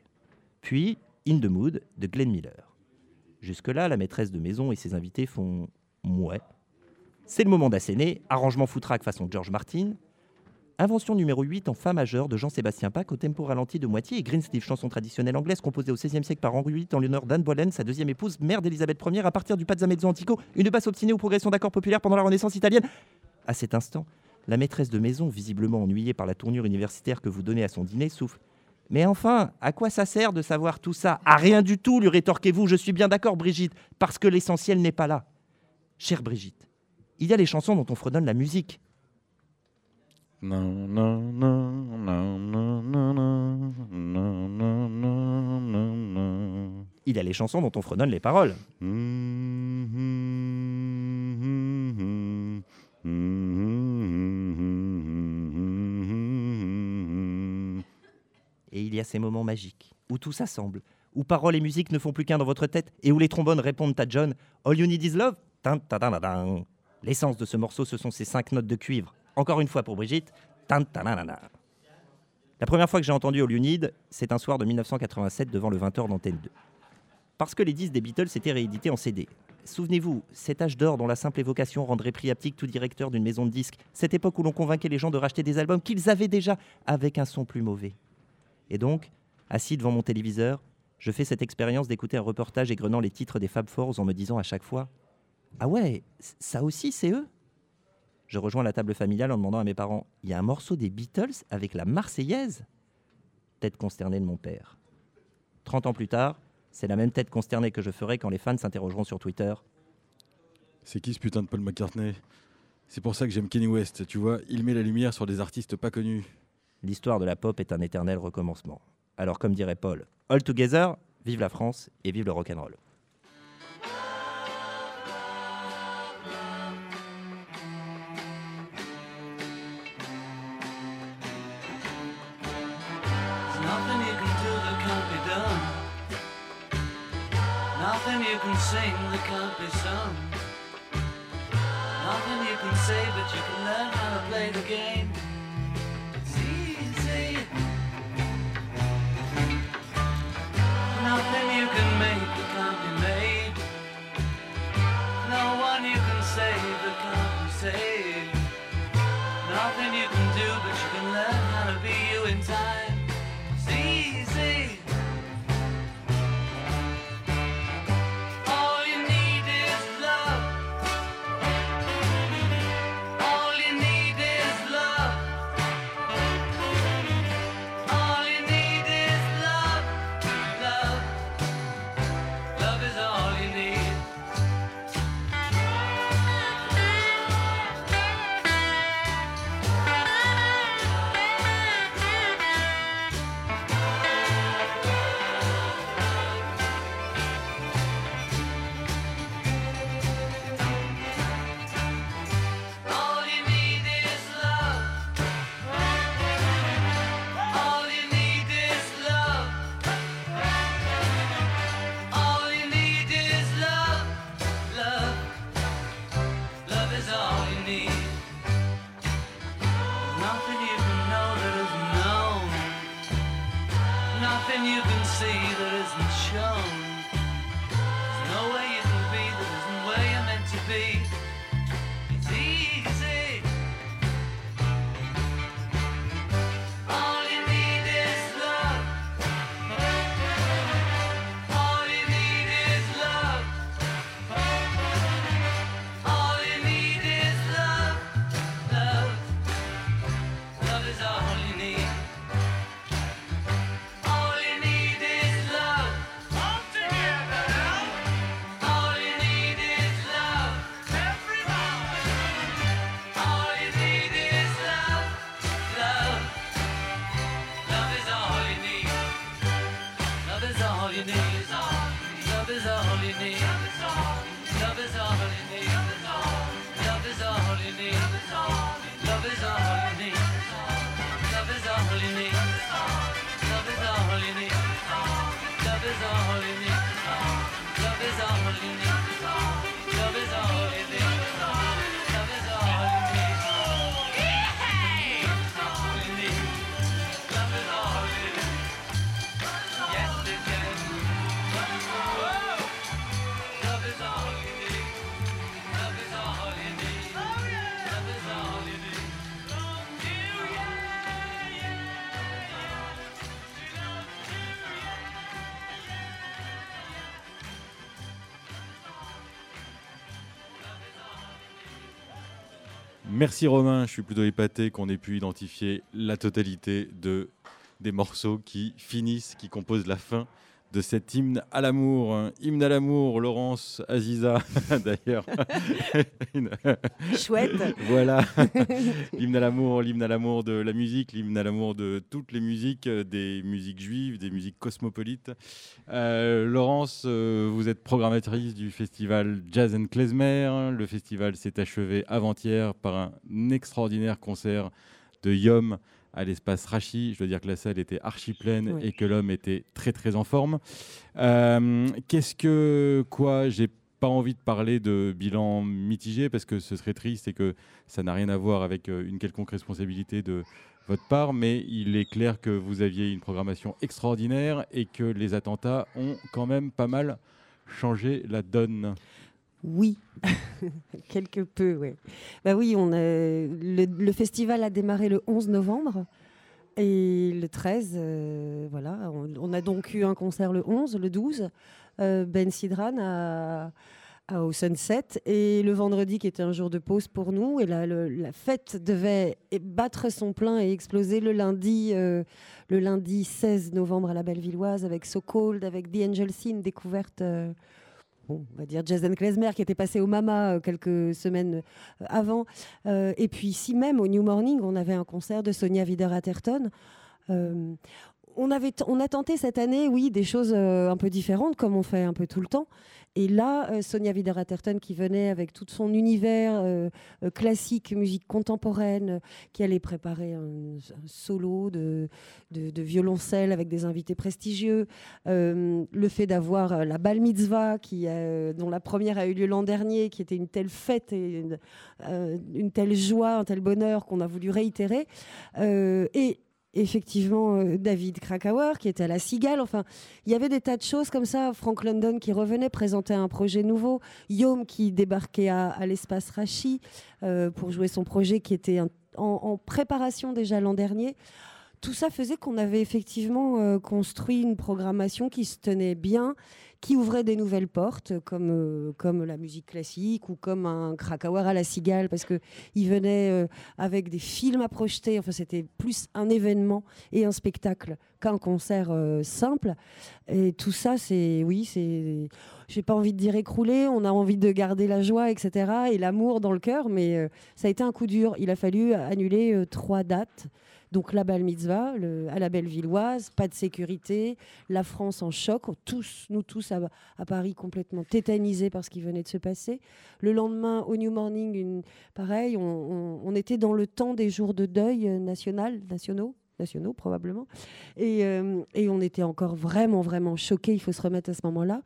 Puis In the Mood de Glenn Miller. Jusque-là, la maîtresse de maison et ses invités font Mouais. C'est le moment d'asséner, arrangement foutraque façon George Martin. Invention numéro 8 en Fa majeur de Jean-Sébastien Bach au tempo ralenti de moitié et Greensleeve, chanson traditionnelle anglaise composée au XVIe siècle par Henri VIII en l'honneur d'Anne Boleyn, sa deuxième épouse, mère d'Élisabeth Ier, à partir du Pazzamezzo antico, une basse obstinée aux progressions d'accords populaires pendant la Renaissance italienne. À cet instant, la maîtresse de maison, visiblement ennuyée par la tournure universitaire que vous donnez à son dîner, souffle. Mais enfin, à quoi ça sert de savoir tout ça À rien du tout, lui rétorquez-vous. Je suis bien d'accord, Brigitte, parce que l'essentiel n'est pas là. Chère Brigitte, il y a les chansons dont on fredonne la musique. Non, non, non, non, non, non, non, non, non, non, non, non. Il y a les chansons dont on fredonne les paroles. Et il y a ces moments magiques où tout s'assemble, où paroles et musique ne font plus qu'un dans votre tête et où les trombones répondent à John All you need is love. L'essence de ce morceau, ce sont ces cinq notes de cuivre. Encore une fois pour Brigitte. La première fois que j'ai entendu All You Need, c'est un soir de 1987 devant le 20h d'Antenne 2. Parce que les disques des Beatles étaient réédités en CD. Souvenez-vous, cet âge d'or dont la simple évocation rendrait priaptique tout directeur d'une maison de disques, cette époque où l'on convainquait les gens de racheter des albums qu'ils avaient déjà avec un son plus mauvais. Et donc, assis devant mon téléviseur, je fais cette expérience d'écouter un reportage égrenant les titres des Fab Fours en me disant à chaque fois Ah ouais, ça aussi c'est eux Je rejoins la table familiale en demandant à mes parents Il y a un morceau des Beatles avec la Marseillaise? Tête consternée de mon père. 30 ans plus tard, c'est la même tête consternée que je ferai quand les fans s'interrogeront sur Twitter. C'est qui ce putain de Paul McCartney? C'est pour ça que j'aime Kenny West, tu vois, il met la lumière sur des artistes pas connus. L'histoire de la pop est un éternel recommencement. Alors comme dirait Paul, all together, vive la France et vive le rock'n'roll. Nothing you. save the conversation. Merci Romain, je suis plutôt épaté qu'on ait pu identifier la totalité de, des morceaux qui finissent, qui composent la fin de cet hymne à l'amour. Hymne à l'amour, Laurence, Aziza, d'ailleurs. Chouette. voilà. l'hymne à l'amour, l'hymne à l'amour de la musique, l'hymne à l'amour de toutes les musiques, euh, des musiques juives, des musiques cosmopolites. Euh, Laurence, euh, vous êtes programmatrice du festival Jazz and Klezmer. Le festival s'est achevé avant-hier par un extraordinaire concert de Yom à l'espace Rachi. Je dois dire que la salle était archi pleine Oui. et que l'homme était très très en forme. Euh, Qu'est-ce que quoi J'ai pas envie de parler de bilan mitigé parce que ce serait triste et que ça n'a rien à voir avec euh, une quelconque responsabilité de votre part, mais il est clair que vous aviez une programmation extraordinaire et que les attentats ont quand même pas mal changé la donne. Oui, quelque peu, oui. Bah oui, on a, le, festival a démarré le 11 novembre et le 13, euh, voilà, on, a donc eu un concert le 11, le 12, euh, Ben Sidran à- au Sunset et le vendredi qui était un jour de pause pour nous et la, le- la fête devait battre son plein et exploser le lundi, euh, le lundi 16 novembre à la Bellevilloise avec So Cold, avec The Angel Scene, découverte. On va dire Jason Klezmer qui était passé au Mama euh, quelques semaines euh, avant. Euh, et puis ici même, au New Morning, on avait un concert de Sonia Wider-Atherton. Euh, on, a tenté cette année, oui, des choses un peu différentes, comme on fait un peu tout le temps. Et là, euh, Sonia Wider-Atherton qui venait avec tout son univers euh, euh, classique, musique contemporaine, qui allait préparer un, solo de, violoncelle avec des invités prestigieux. Le fait d'avoir la Bal Mitzvah, qui, dont la première a eu lieu l'an dernier, qui était une telle fête et une, une telle joie, un tel bonheur qu'on a voulu réitérer. Et effectivement euh, David Krakauer qui était à la Cigale. Enfin, il y avait des tas de choses comme ça. Frank London qui revenait présenter un projet nouveau. Yom qui débarquait à, l'espace Rachi euh, pour jouer son projet qui était en préparation déjà l'an dernier. Tout ça faisait qu'on avait effectivement euh, construit une programmation qui se tenait bien, qui ouvrait des nouvelles portes, comme, euh, comme la musique classique ou comme un Krakauer à la Cigale, parce qu'il venait euh, avec des films à projeter. Enfin, c'était plus un événement et un spectacle qu'un concert euh, simple. Et tout ça, c'est, oui, c'est, j'ai pas envie de dire écroulé, on a envie de garder la joie, etc. et l'amour dans le cœur, mais ça a été un coup dur. Il a fallu annuler trois dates. Donc la Bal Mitzvah, à la Bellevilloise, pas de sécurité, la France en choc, tous, nous tous à, Paris complètement tétanisés par ce qui venait de se passer. Le lendemain, au New Morning, pareil, on, était dans le temps des jours de deuil national, nationaux nationaux probablement. Et, euh, on était encore vraiment, vraiment choqués, il faut se remettre à ce moment-là.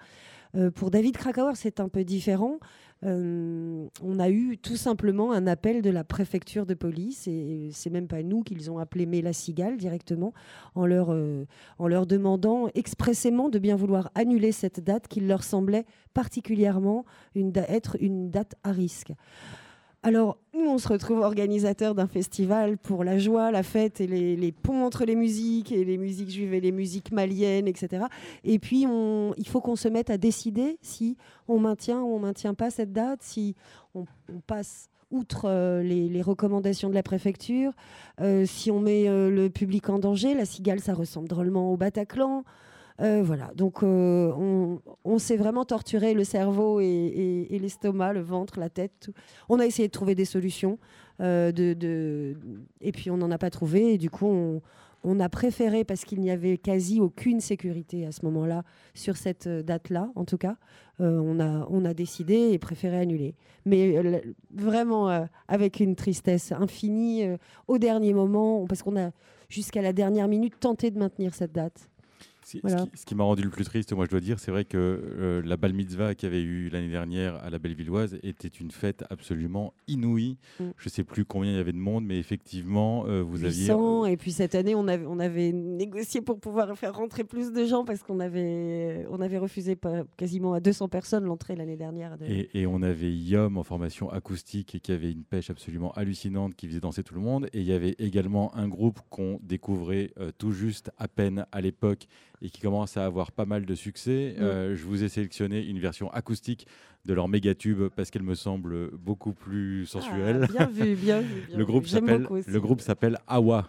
Euh, pour David Krakauer, c'est un peu différent. Euh, on a eu tout simplement un appel de la préfecture de police, et c'est même pas nous qu'ils ont appelé, mais la Cigale directement, en leur, euh, en leur demandant expressément de bien vouloir annuler cette date qui leur semblait particulièrement être une date à risque. Alors, nous, on se retrouve organisateur d'un festival pour la joie, la fête et les, ponts entre les musiques et les musiques juives et les musiques maliennes, etc. Et puis, il faut qu'on se mette à décider si on maintient ou on maintient pas cette date, si on, passe outre euh, les, les recommandations de la préfecture, euh, si on met euh, le public en danger. La cigale, ça ressemble drôlement au Bataclan. Euh, voilà, donc euh, on, s'est vraiment torturé le cerveau et, l'estomac, le ventre, la tête. On a essayé de trouver des solutions, euh, et puis on n'en a pas trouvé. Du coup, on, a préféré, parce qu'il n'y avait quasi aucune sécurité à ce moment-là, sur cette date-là, en tout cas, on, a, décidé et préféré annuler. Mais vraiment avec une tristesse infinie au dernier moment, parce qu'on a jusqu'à la dernière minute tenté de maintenir cette date. Ce qui- Voilà. Ce qui, ce qui m'a rendu le plus triste, moi je dois dire, c'est vrai que euh, la Bal Mitzvah qu'il y avait eu l'année dernière à la Bellevilloise était une fête absolument inouïe. Mm. Je sais plus combien il y avait de monde, mais effectivement, euh, vous aviez. 800, et puis cette année, on avait, on avait négocié pour pouvoir faire rentrer plus de gens parce qu'on avait, on avait refusé pas- quasiment à 200 personnes l'entrée l'année dernière. de- Et, et on avait Yom en formation acoustique et qui avait une pêche absolument hallucinante qui faisait danser tout le monde. Et il y avait également un groupe qu'on découvrait euh, tout juste à peine à l'époque et qui commence à avoir pas mal de succès. Mm. Euh, je vous ai sélectionné une version acoustique de leur méga tube parce qu'elle me semble beaucoup plus sensuelle. Ah, bien vu, bien vu. bien le vu. le groupe s'appelle Awa.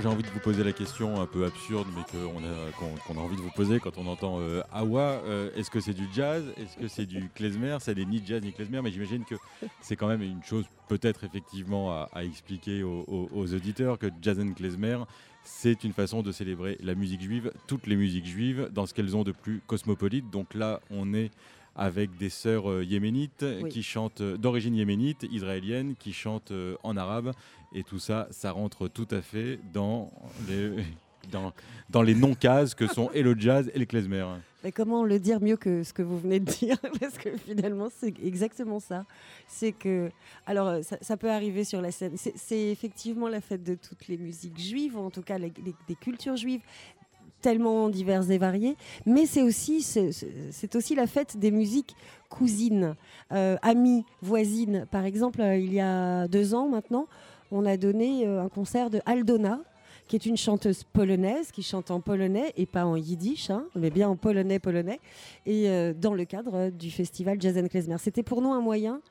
J'ai envie de vous poser la question un peu absurde, mais qu'on a, qu'on a envie de vous poser quand on entend euh, Awa. Euh, Est-ce que c'est du jazz? Est-ce que c'est du klezmer? Ça n'est ni jazz ni klezmer, mais j'imagine que c'est quand même une chose peut-être effectivement à, expliquer aux- aux auditeurs que jazz and klezmer, c'est une façon de célébrer la musique juive, toutes les musiques juives, dans ce qu'elles ont de plus cosmopolite. Donc là, on est avec des sœurs euh, yéménites Oui. qui chantent euh, d'origine yéménite, israélienne, qui chantent euh, en arabe. Et tout ça, ça rentre tout à fait dans les, dans, dans les non-cases que sont et le jazz et le klezmer. Mais comment le dire mieux que ce que vous venez de dire Parce que finalement, c'est exactement ça. C'est que, alors, euh, ça, ça peut arriver sur la scène. C'est c'est effectivement la fête de toutes les musiques juives, ou en tout cas les- les- des cultures juives tellement diverses et variées, mais c'est aussi, la fête des musiques cousines, euh, amies, voisines. Par exemple, euh, il y a deux ans maintenant, on a donné euh, un concert de Aldona, qui est une chanteuse polonaise qui chante en polonais et pas en yiddish, hein, mais bien en polonais polonais, et dans le cadre du festival Jazz and Klezmer. C'était pour nous un moyen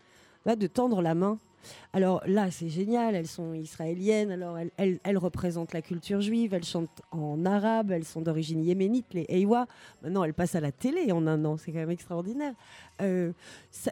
là, de tendre la main. Alors là, c'est génial, elles sont israéliennes, alors elles, représentent la culture juive, elles chantent en arabe, elles sont d'origine yéménite, les Eiwa. Maintenant, elles passent à la télé en un an, c'est quand même extraordinaire. Euh,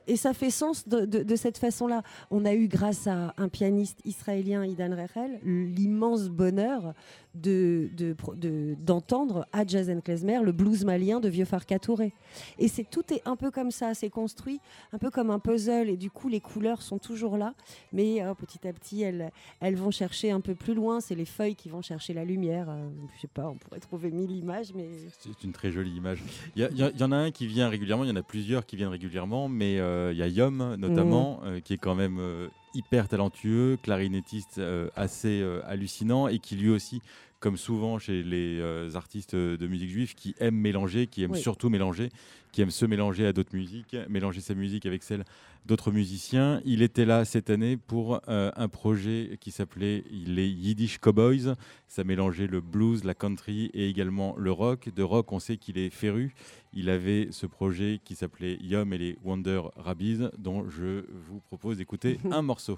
et ça fait sens de, cette façon-là. On a eu, grâce à un pianiste israélien, Idan Rechel, l'immense bonheur d'entendre à Jazz and Klezmer le blues malien de Vieux Farka Touré. Et c'est tout est un peu comme ça, c'est construit un peu comme un puzzle et du coup les couleurs sont toujours là, mais euh, petit à petit elles, elles vont chercher un peu plus loin, c'est les feuilles qui vont chercher la lumière. euh, je sais pas, on pourrait trouver mille images, mais C'est une très jolie image. Il y en a un qui vient régulièrement, il y en a plusieurs qui viennent régulièrement, mais euh, il y a Yom notamment, euh, qui est quand même euh, hyper talentueux, clarinettiste assez hallucinant et qui lui aussi, comme souvent chez les euh, artistes de musique juive, qui aime mélanger, qui aime Oui. surtout mélanger, qui aime se mélanger à d'autres musiques, mélanger sa musique avec celle d'autres musiciens. Il était là cette année pour euh, un projet qui s'appelait les Yiddish Cowboys. Ça mélangeait le blues, la country et également le rock. De rock, on sait qu'il est féru. Il avait ce projet qui s'appelait Yom et les Wonder Rabbies, dont je vous propose d'écouter un morceau.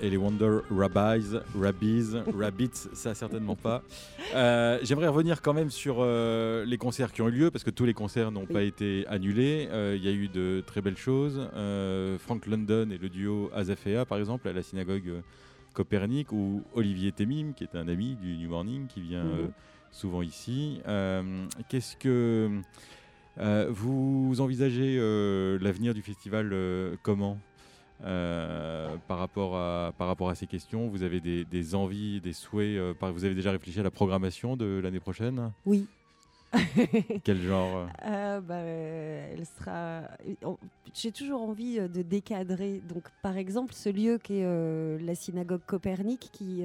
Et les Wonder Rabbis, Rabbies, Rabbits, ça certainement pas. Euh, J'aimerais revenir quand même sur euh, les concerts qui ont eu lieu, parce que tous les concerts n'ont pas été annulés. Euh, Il y a eu de très belles choses. Frank London et le duo Azafea, par exemple, à la synagogue Copernic, ou Olivier Temim, qui est un ami du New Morning, qui vient souvent ici. Qu'est-ce que... vous envisagez l'avenir du festival comment? Euh, par, rapport à, par rapport à ces questions Vous avez des, des envies, des souhaits euh, par- Vous avez déjà réfléchi à la programmation de l'année prochaine? Oui. Quel genre euh? Bah, elle sera. J'ai toujours envie de décadrer. Donc, par exemple, ce lieu qui est la synagogue Copernic, qui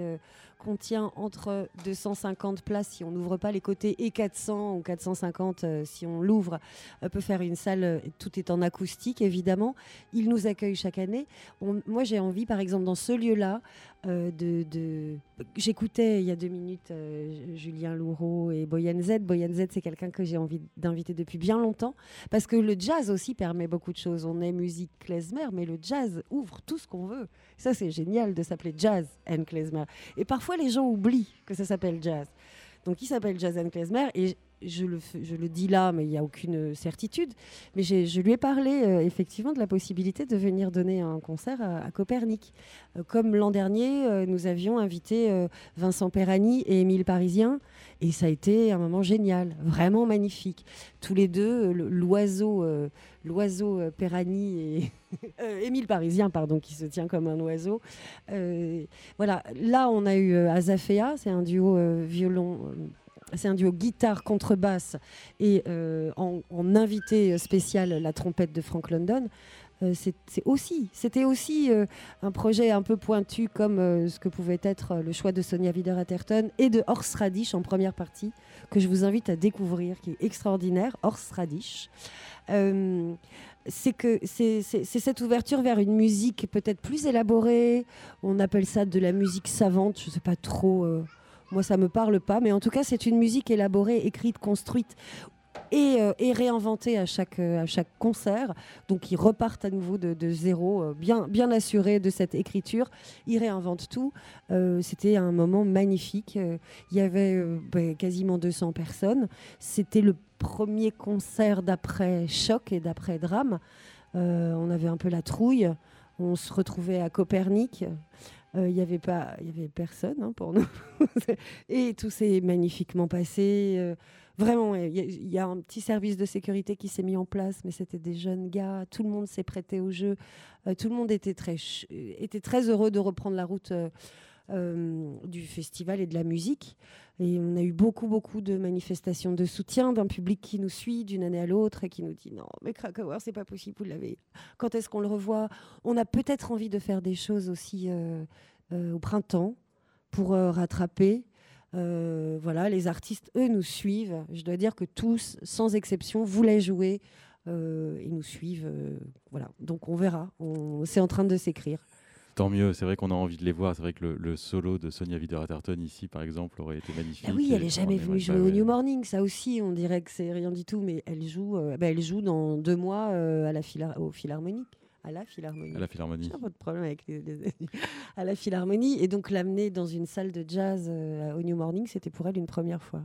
contient entre 250 places si on n'ouvre pas les côtés et 400 ou 450 euh, si on l'ouvre, euh, peut faire une salle, euh, tout est en acoustique évidemment. Il nous accueille chaque année. Moi j'ai envie par exemple dans ce lieu-là de... J'écoutais il y a deux minutes Julien Loureau et Boyan Z. Boyan Z c'est quelqu'un que j'ai envie d'inviter depuis bien longtemps parce que le jazz aussi permet beaucoup de choses. On est musique klezmer mais le jazz ouvre tout ce qu'on veut. Ça, c'est génial de s'appeler Jazz and Klezmer. Et parfois, les gens oublient que ça s'appelle jazz. Donc, il s'appelle Jazz Klezmer. Et je le, dis là, mais il n'y a aucune certitude. Mais je lui ai parlé euh, effectivement de la possibilité de venir donner un concert à, Copernic. Euh, comme l'an dernier, euh, nous avions invité Vincent Perrani et Émile Parisien. Et ça a été un moment génial, vraiment magnifique. Tous les deux, l'oiseau, l'oiseau Perrani et Émile Parisien, pardon, qui se tient comme un oiseau. Voilà, là on a eu Azafea, c'est un duo violon. C'est un duo guitare contrebasse et euh, en, invité spécial la trompette de Frank London. Euh, c'est aussi, c'était aussi euh, un projet un peu pointu comme ce que pouvait être le choix de Sonia Wider-Atherton et de Horst Radish en première partie que je vous invite à découvrir, qui est extraordinaire, Horst Radish. C'est que c'est cette ouverture vers une musique peut-être plus élaborée. On appelle ça de la musique savante. Je sais pas trop. Moi, ça me parle pas, mais en tout cas, c'est une musique élaborée, écrite, construite et, euh, réinventée à chaque euh, à chaque concert. Donc, ils repartent à nouveau de, zéro, euh, bien bien assurés de cette écriture. Ils réinventent tout. C'était un moment magnifique. Il y avait ben, quasiment 200 personnes. C'était le premier concert d'après choc et d'après drame. On avait un peu la trouille. On se retrouvait à Copernic. Euh, Il n'y avait pas, il y avait personne hein, pour nous. et tout s'est magnifiquement passé. Euh, vraiment, il y, a- un petit service de sécurité qui s'est mis en place, mais c'était des jeunes gars. Tout le monde s'est prêté au jeu. Euh, tout le monde était très, était très heureux de reprendre la route. Euh, du festival et de la musique. Et on a eu beaucoup, beaucoup de manifestations de soutien d'un public qui nous suit d'une année à l'autre et qui nous dit non, mais Krakauer, c'est pas possible, vous l'avez. Quand est-ce qu'on le revoit? On a peut-être envie de faire des choses aussi euh, euh, au printemps pour rattraper. Voilà, les artistes, eux, nous suivent. Je dois dire que tous, sans exception, voulaient jouer et nous suivent. voilà, donc on verra. C'est en train de s'écrire. Tant mieux, c'est vrai qu'on a envie de les voir. C'est vrai que le, le solo de Sonia Wider-Atherton ici, par exemple, aurait été magnifique. Ah oui, elle Et est jamais venue jouer bah au. New Morning. Ça aussi, on dirait que c'est rien du tout, mais elle joue, euh, bah, elle joue dans deux mois euh, à la phila- au Philharmonique. À la Philharmonie. À la Philharmonie. Pas de problème avec les, les- à la Philharmonie. Et donc l'amener dans une salle de jazz euh, au New Morning, c'était pour elle une première fois.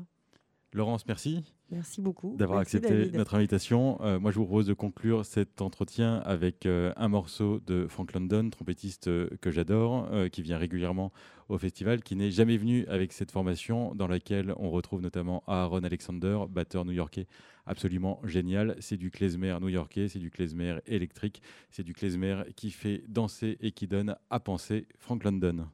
Laurence, merci Merci beaucoup. d'avoir accepté David. notre invitation. Euh, moi, je vous propose de conclure cet entretien avec euh, un morceau de Frank London, trompettiste euh, que j'adore, qui vient régulièrement au festival, qui n'est jamais venu avec cette formation dans laquelle on retrouve notamment Aaron Alexander, batteur new-yorkais absolument génial. C'est du klezmer new-yorkais, c'est du klezmer électrique, c'est du klezmer qui fait danser et qui donne à penser Frank London.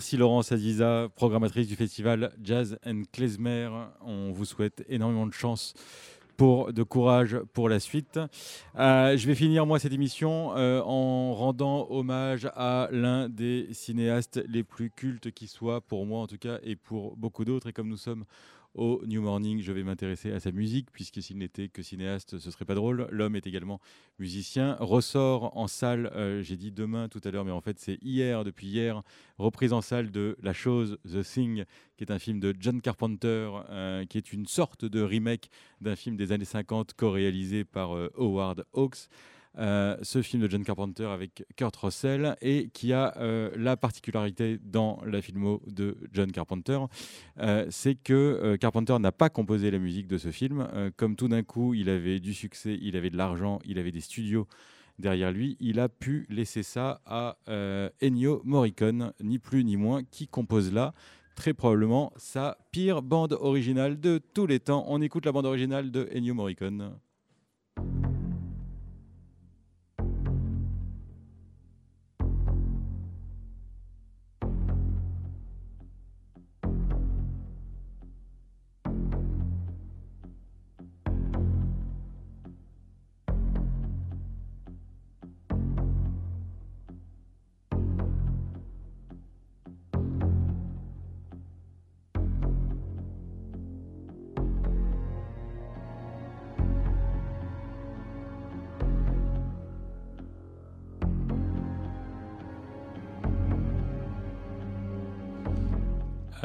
Merci Laurence Aziza, programmatrice du festival Jazz and Klezmer. On vous souhaite énormément de chance de courage pour la suite. Euh, je vais finir moi cette émission euh, en rendant hommage à l'un des cinéastes les plus cultes qui soit pour moi en tout cas et pour beaucoup d'autres. Et comme nous sommes au New Morning, je vais m'intéresser à sa musique puisque s'il n'était que cinéaste, ce serait pas drôle. L'homme est également musicien. Ressort en salle, euh, j'ai dit demain tout à l'heure, mais en fait c'est hier, depuis hier, reprise en salle de La chose, The Thing, qui est un film de John Carpenter, euh, qui est une sorte de remake d'un film des années 50 co-réalisé par euh, Howard Hawks. Euh, ce film de John Carpenter avec Kurt Russell et qui a euh, la particularité dans la filmo de John Carpenter, euh, c'est que Carpenter n'a pas composé la musique de ce film. Comme tout d'un coup, il avait du succès, il avait de l'argent, il avait des studios derrière lui, il a pu laisser ça à Ennio Morricone, ni plus ni moins, qui compose là très probablement sa pire bande originale de tous les temps. On écoute la bande originale de Ennio Morricone.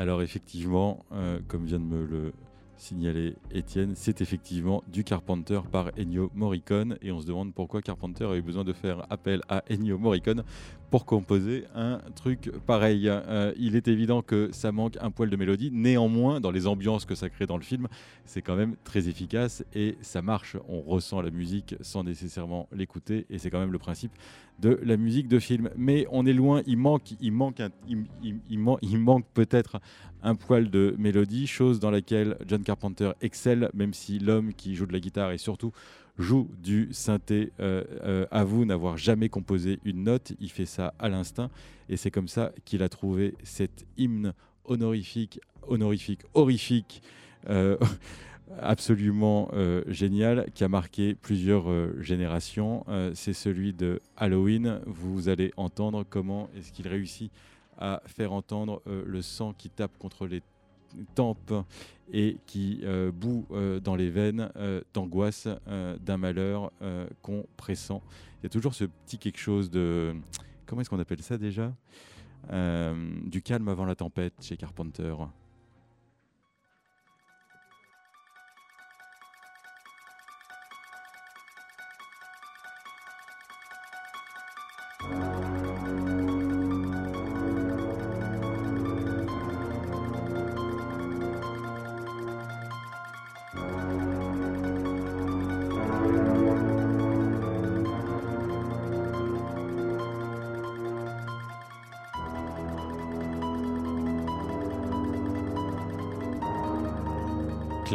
Alors effectivement, euh, comme vient de me le signaler Étienne, c'est effectivement du Carpenter par Ennio Morricone. Et on se demande pourquoi Carpenter a eu besoin de faire appel à Ennio Morricone pour composer un truc pareil. Euh, il est évident que ça manque un poil de mélodie, néanmoins dans les ambiances que ça crée dans le film, c'est quand même très efficace et ça marche. On ressent la musique sans nécessairement l'écouter et c'est quand même le principe de la musique de film. Mais on est loin, il manque, manque peut-être un poil de mélodie, chose dans laquelle John Carpenter excelle, même si l'homme qui joue de la guitare et surtout joue du synthé euh, euh, avoue n'avoir jamais composé une note. Il fait ça à l'instinct et c'est comme ça qu'il a trouvé cet hymne honorifique, honorifique, horrifique. euh, absolument euh, génial qui a marqué plusieurs euh, générations. Euh, c'est celui de Halloween. Vous allez entendre comment est-ce qu'il réussit à faire entendre euh, le sang qui tape contre les tempes et qui euh, bout euh, dans les veines euh, d'angoisse euh, d'un malheur qu'on pressent. Il y a toujours ce petit quelque chose de... Comment est-ce qu'on appelle ça déjà? Du calme avant la tempête chez Carpenter.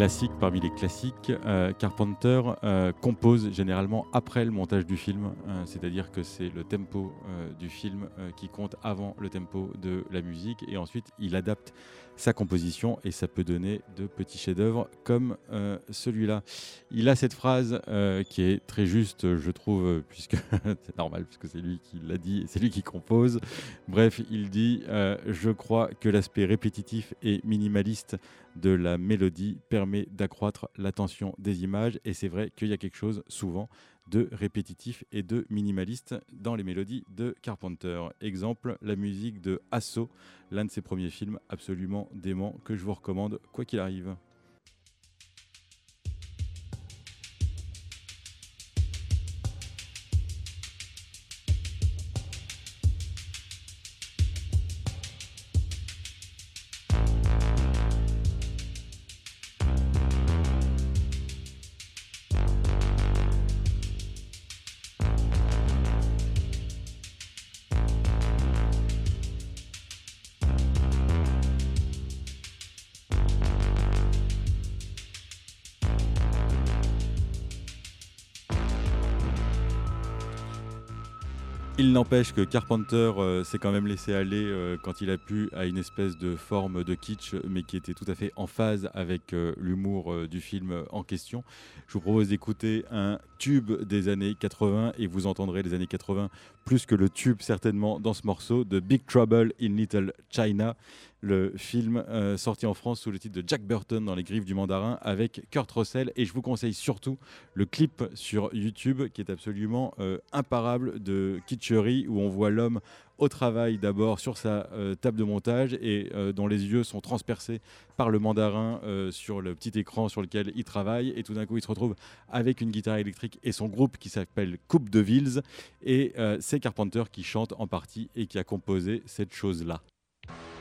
Classique parmi les classiques. Euh, Carpenter euh, compose généralement après le montage du film, euh, c'est-à-dire que c'est le tempo du film qui compte avant le tempo de la musique, et ensuite il adapte sa composition et ça peut donner de petits chefs-d'œuvre comme celui-là. Il a cette phrase qui est très juste, je trouve, puisque c'est normal, puisque c'est lui qui l'a dit, c'est lui qui compose. Bref, il dit Je crois que l'aspect répétitif et minimaliste de la mélodie permet d'accroître l'attention des images. Et c'est vrai qu'il y a quelque chose souvent de répétitif et de minimaliste dans les mélodies de Carpenter. Exemple, la musique de Asso, l'un de ses premiers films absolument dément que je vous recommande quoi qu'il arrive. N'empêche que Carpenter euh, s'est quand même laissé aller euh, quand il a pu à une espèce de forme de kitsch, mais qui était tout à fait en phase avec euh, l'humour du film en question. Je vous propose d'écouter un tube des années 80 et vous entendrez les années 80 plus que le tube certainement dans ce morceau de Big Trouble in Little China, le film euh, sorti en France sous le titre de Jack Burton dans les griffes du mandarin avec Kurt Russell. Et je vous conseille surtout le clip sur YouTube qui est absolument euh, imparable de kitscherie où on voit l'homme au travail d'abord sur sa euh, table de montage et dont les yeux sont transpercés par le mandarin sur le petit écran sur lequel il travaille. Et tout d'un coup il se retrouve avec une guitare électrique et son groupe qui s'appelle Coupe de Villes. Et c'est Carpenter qui chante en partie et qui a composé cette chose-là.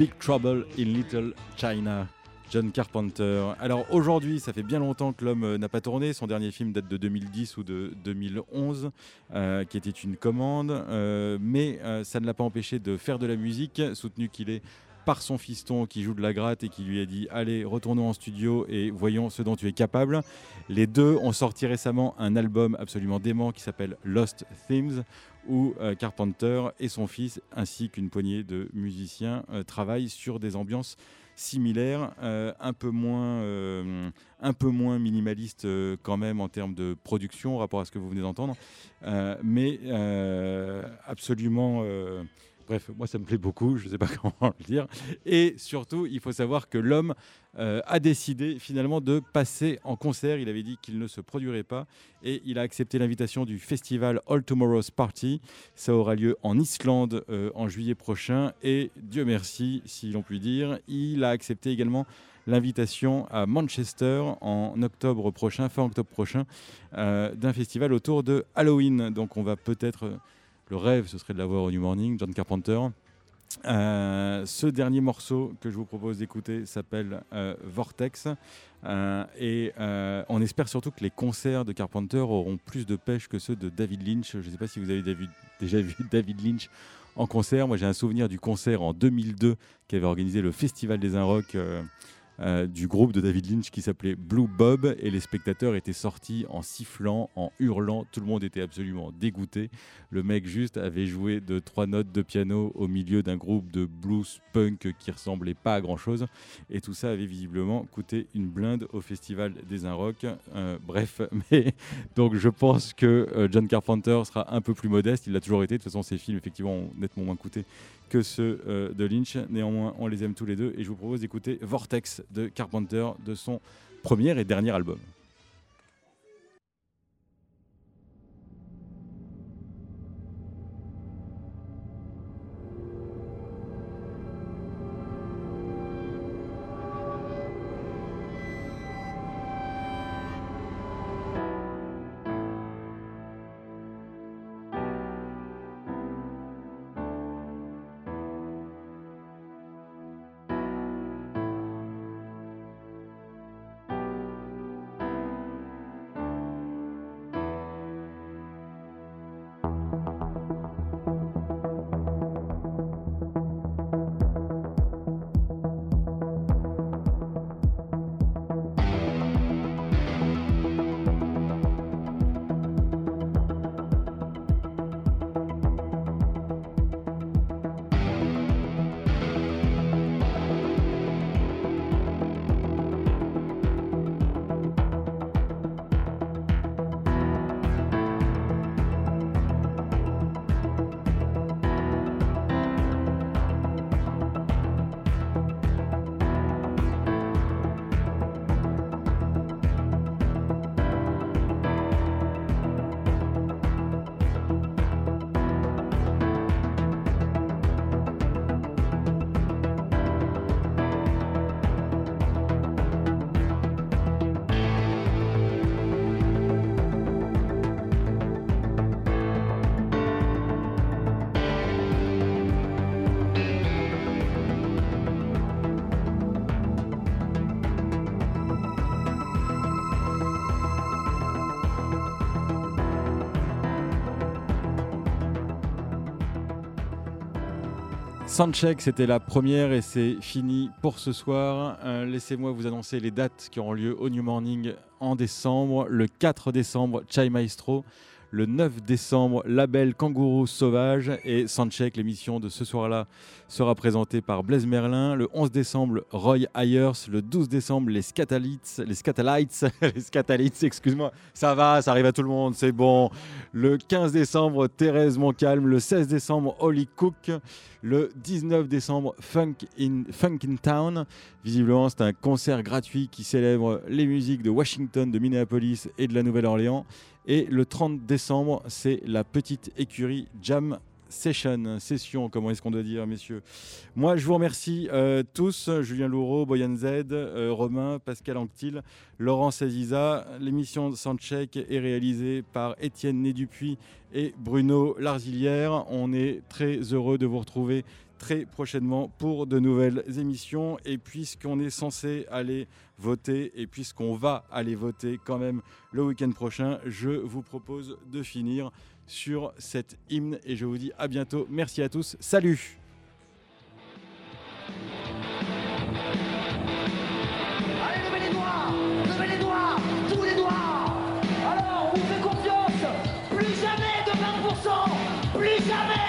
Big Trouble in Little China. John Carpenter. Alors aujourd'hui, ça fait bien longtemps que l'homme euh, n'a pas tourné. Son dernier film date de 2010 ou de 2011, euh, qui était une commande. Euh, mais ça ne l'a pas empêché de faire de la musique, soutenu qu'il est par son fiston qui joue de la gratte et qui lui a dit Allez, retournons en studio et voyons ce dont tu es capable. Les deux ont sorti récemment un album absolument dément qui s'appelle Lost Themes, où euh, Carpenter et son fils, ainsi qu'une poignée de musiciens, euh, travaillent sur des ambiances similaires, euh, un, peu moins, un quand même en termes de production, rapport à ce que vous venez d'entendre, mais absolument... Bref, moi ça me plaît beaucoup, je ne sais pas comment le dire. Et surtout, il faut savoir que l'homme euh, a décidé finalement de passer en concert. Il avait dit qu'il ne se produirait pas et il a accepté l'invitation du festival All Tomorrow's Party. Ça aura lieu en Islande euh, en juillet prochain et Dieu merci, si l'on peut dire, il a accepté également l'invitation à Manchester en octobre prochain, fin octobre prochain, euh, d'un festival autour de Halloween. Donc on va peut-être, le rêve ce serait de l'avoir au New Morning, John Carpenter. Euh, ce dernier morceau que je vous propose d'écouter s'appelle euh, Vortex Euh, et on espère surtout que les concerts de Carpenter auront plus de pêche que ceux de David Lynch. Je ne sais pas si vous avez déjà vu- David Lynch en concert. Moi j'ai un souvenir du concert en 2002 qu'avait organisé le Festival des Inrocks euh, du groupe de David Lynch qui s'appelait Blue Bob et les spectateurs étaient sortis en sifflant, en hurlant, tout le monde était absolument dégoûté. Le mec juste avait joué de trois notes de piano au milieu d'un groupe de blues punk qui ressemblait pas à grand chose et tout ça avait visiblement coûté une blinde au festival des Inrocks. Euh, bref, mais donc je pense que euh, John Carpenter sera un peu plus modeste, il l'a toujours été, de toute façon ses films effectivement ont nettement moins coûté que ceux euh, de Lynch. Néanmoins, on les aime tous les deux et je vous propose d'écouter Vortex de Carpenter de son premier et dernier album. Soundcheck, c'était la première et c'est fini pour ce soir. Euh, Laissez-moi vous annoncer les dates qui auront lieu au New Morning en décembre. Le 4 décembre, Chai Maestro. Le 9 décembre, Label Kangourou Sauvage. Et Soundcheck, l'émission de ce soir-là, sera présentée par Blaise Merlin. Le 11 décembre, Roy Ayers. Le 12 décembre, les Scatalites. Les Scatalites, les Scatalites, excuse-moi. Ça va, ça arrive à tout le monde, c'est bon. Le 15 décembre, Thérèse Montcalm. Le 16 décembre, Holly Cook. Le 19 décembre, Funk in, Funk in Town. Visiblement, c'est un concert gratuit qui célèbre les musiques de Washington, de Minneapolis et de la Nouvelle-Orléans. Et le 30 décembre, c'est la petite écurie Jam Session, session, comment est-ce qu'on doit dire, messieurs? Moi, je vous remercie euh, tous, Julien Loureau, Boyan Z, euh, Romain, Pascal Anctil, Laurence Aziza. L'émission Soundcheck est réalisée par Étienne Né-Dupuis et Bruno Larzilière. On est très heureux de vous retrouver très prochainement pour de nouvelles émissions. Et puisqu'on est censé aller voter et puisqu'on va aller voter quand même le week-end prochain, je vous propose de finir sur cet hymne. Et je vous dis à bientôt. Merci à tous. Salut! Levez les doigts! Levez les doigts! Tous les doigts! Alors, on vous fait confiance! Plus jamais de 20% Plus jamais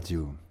Radio.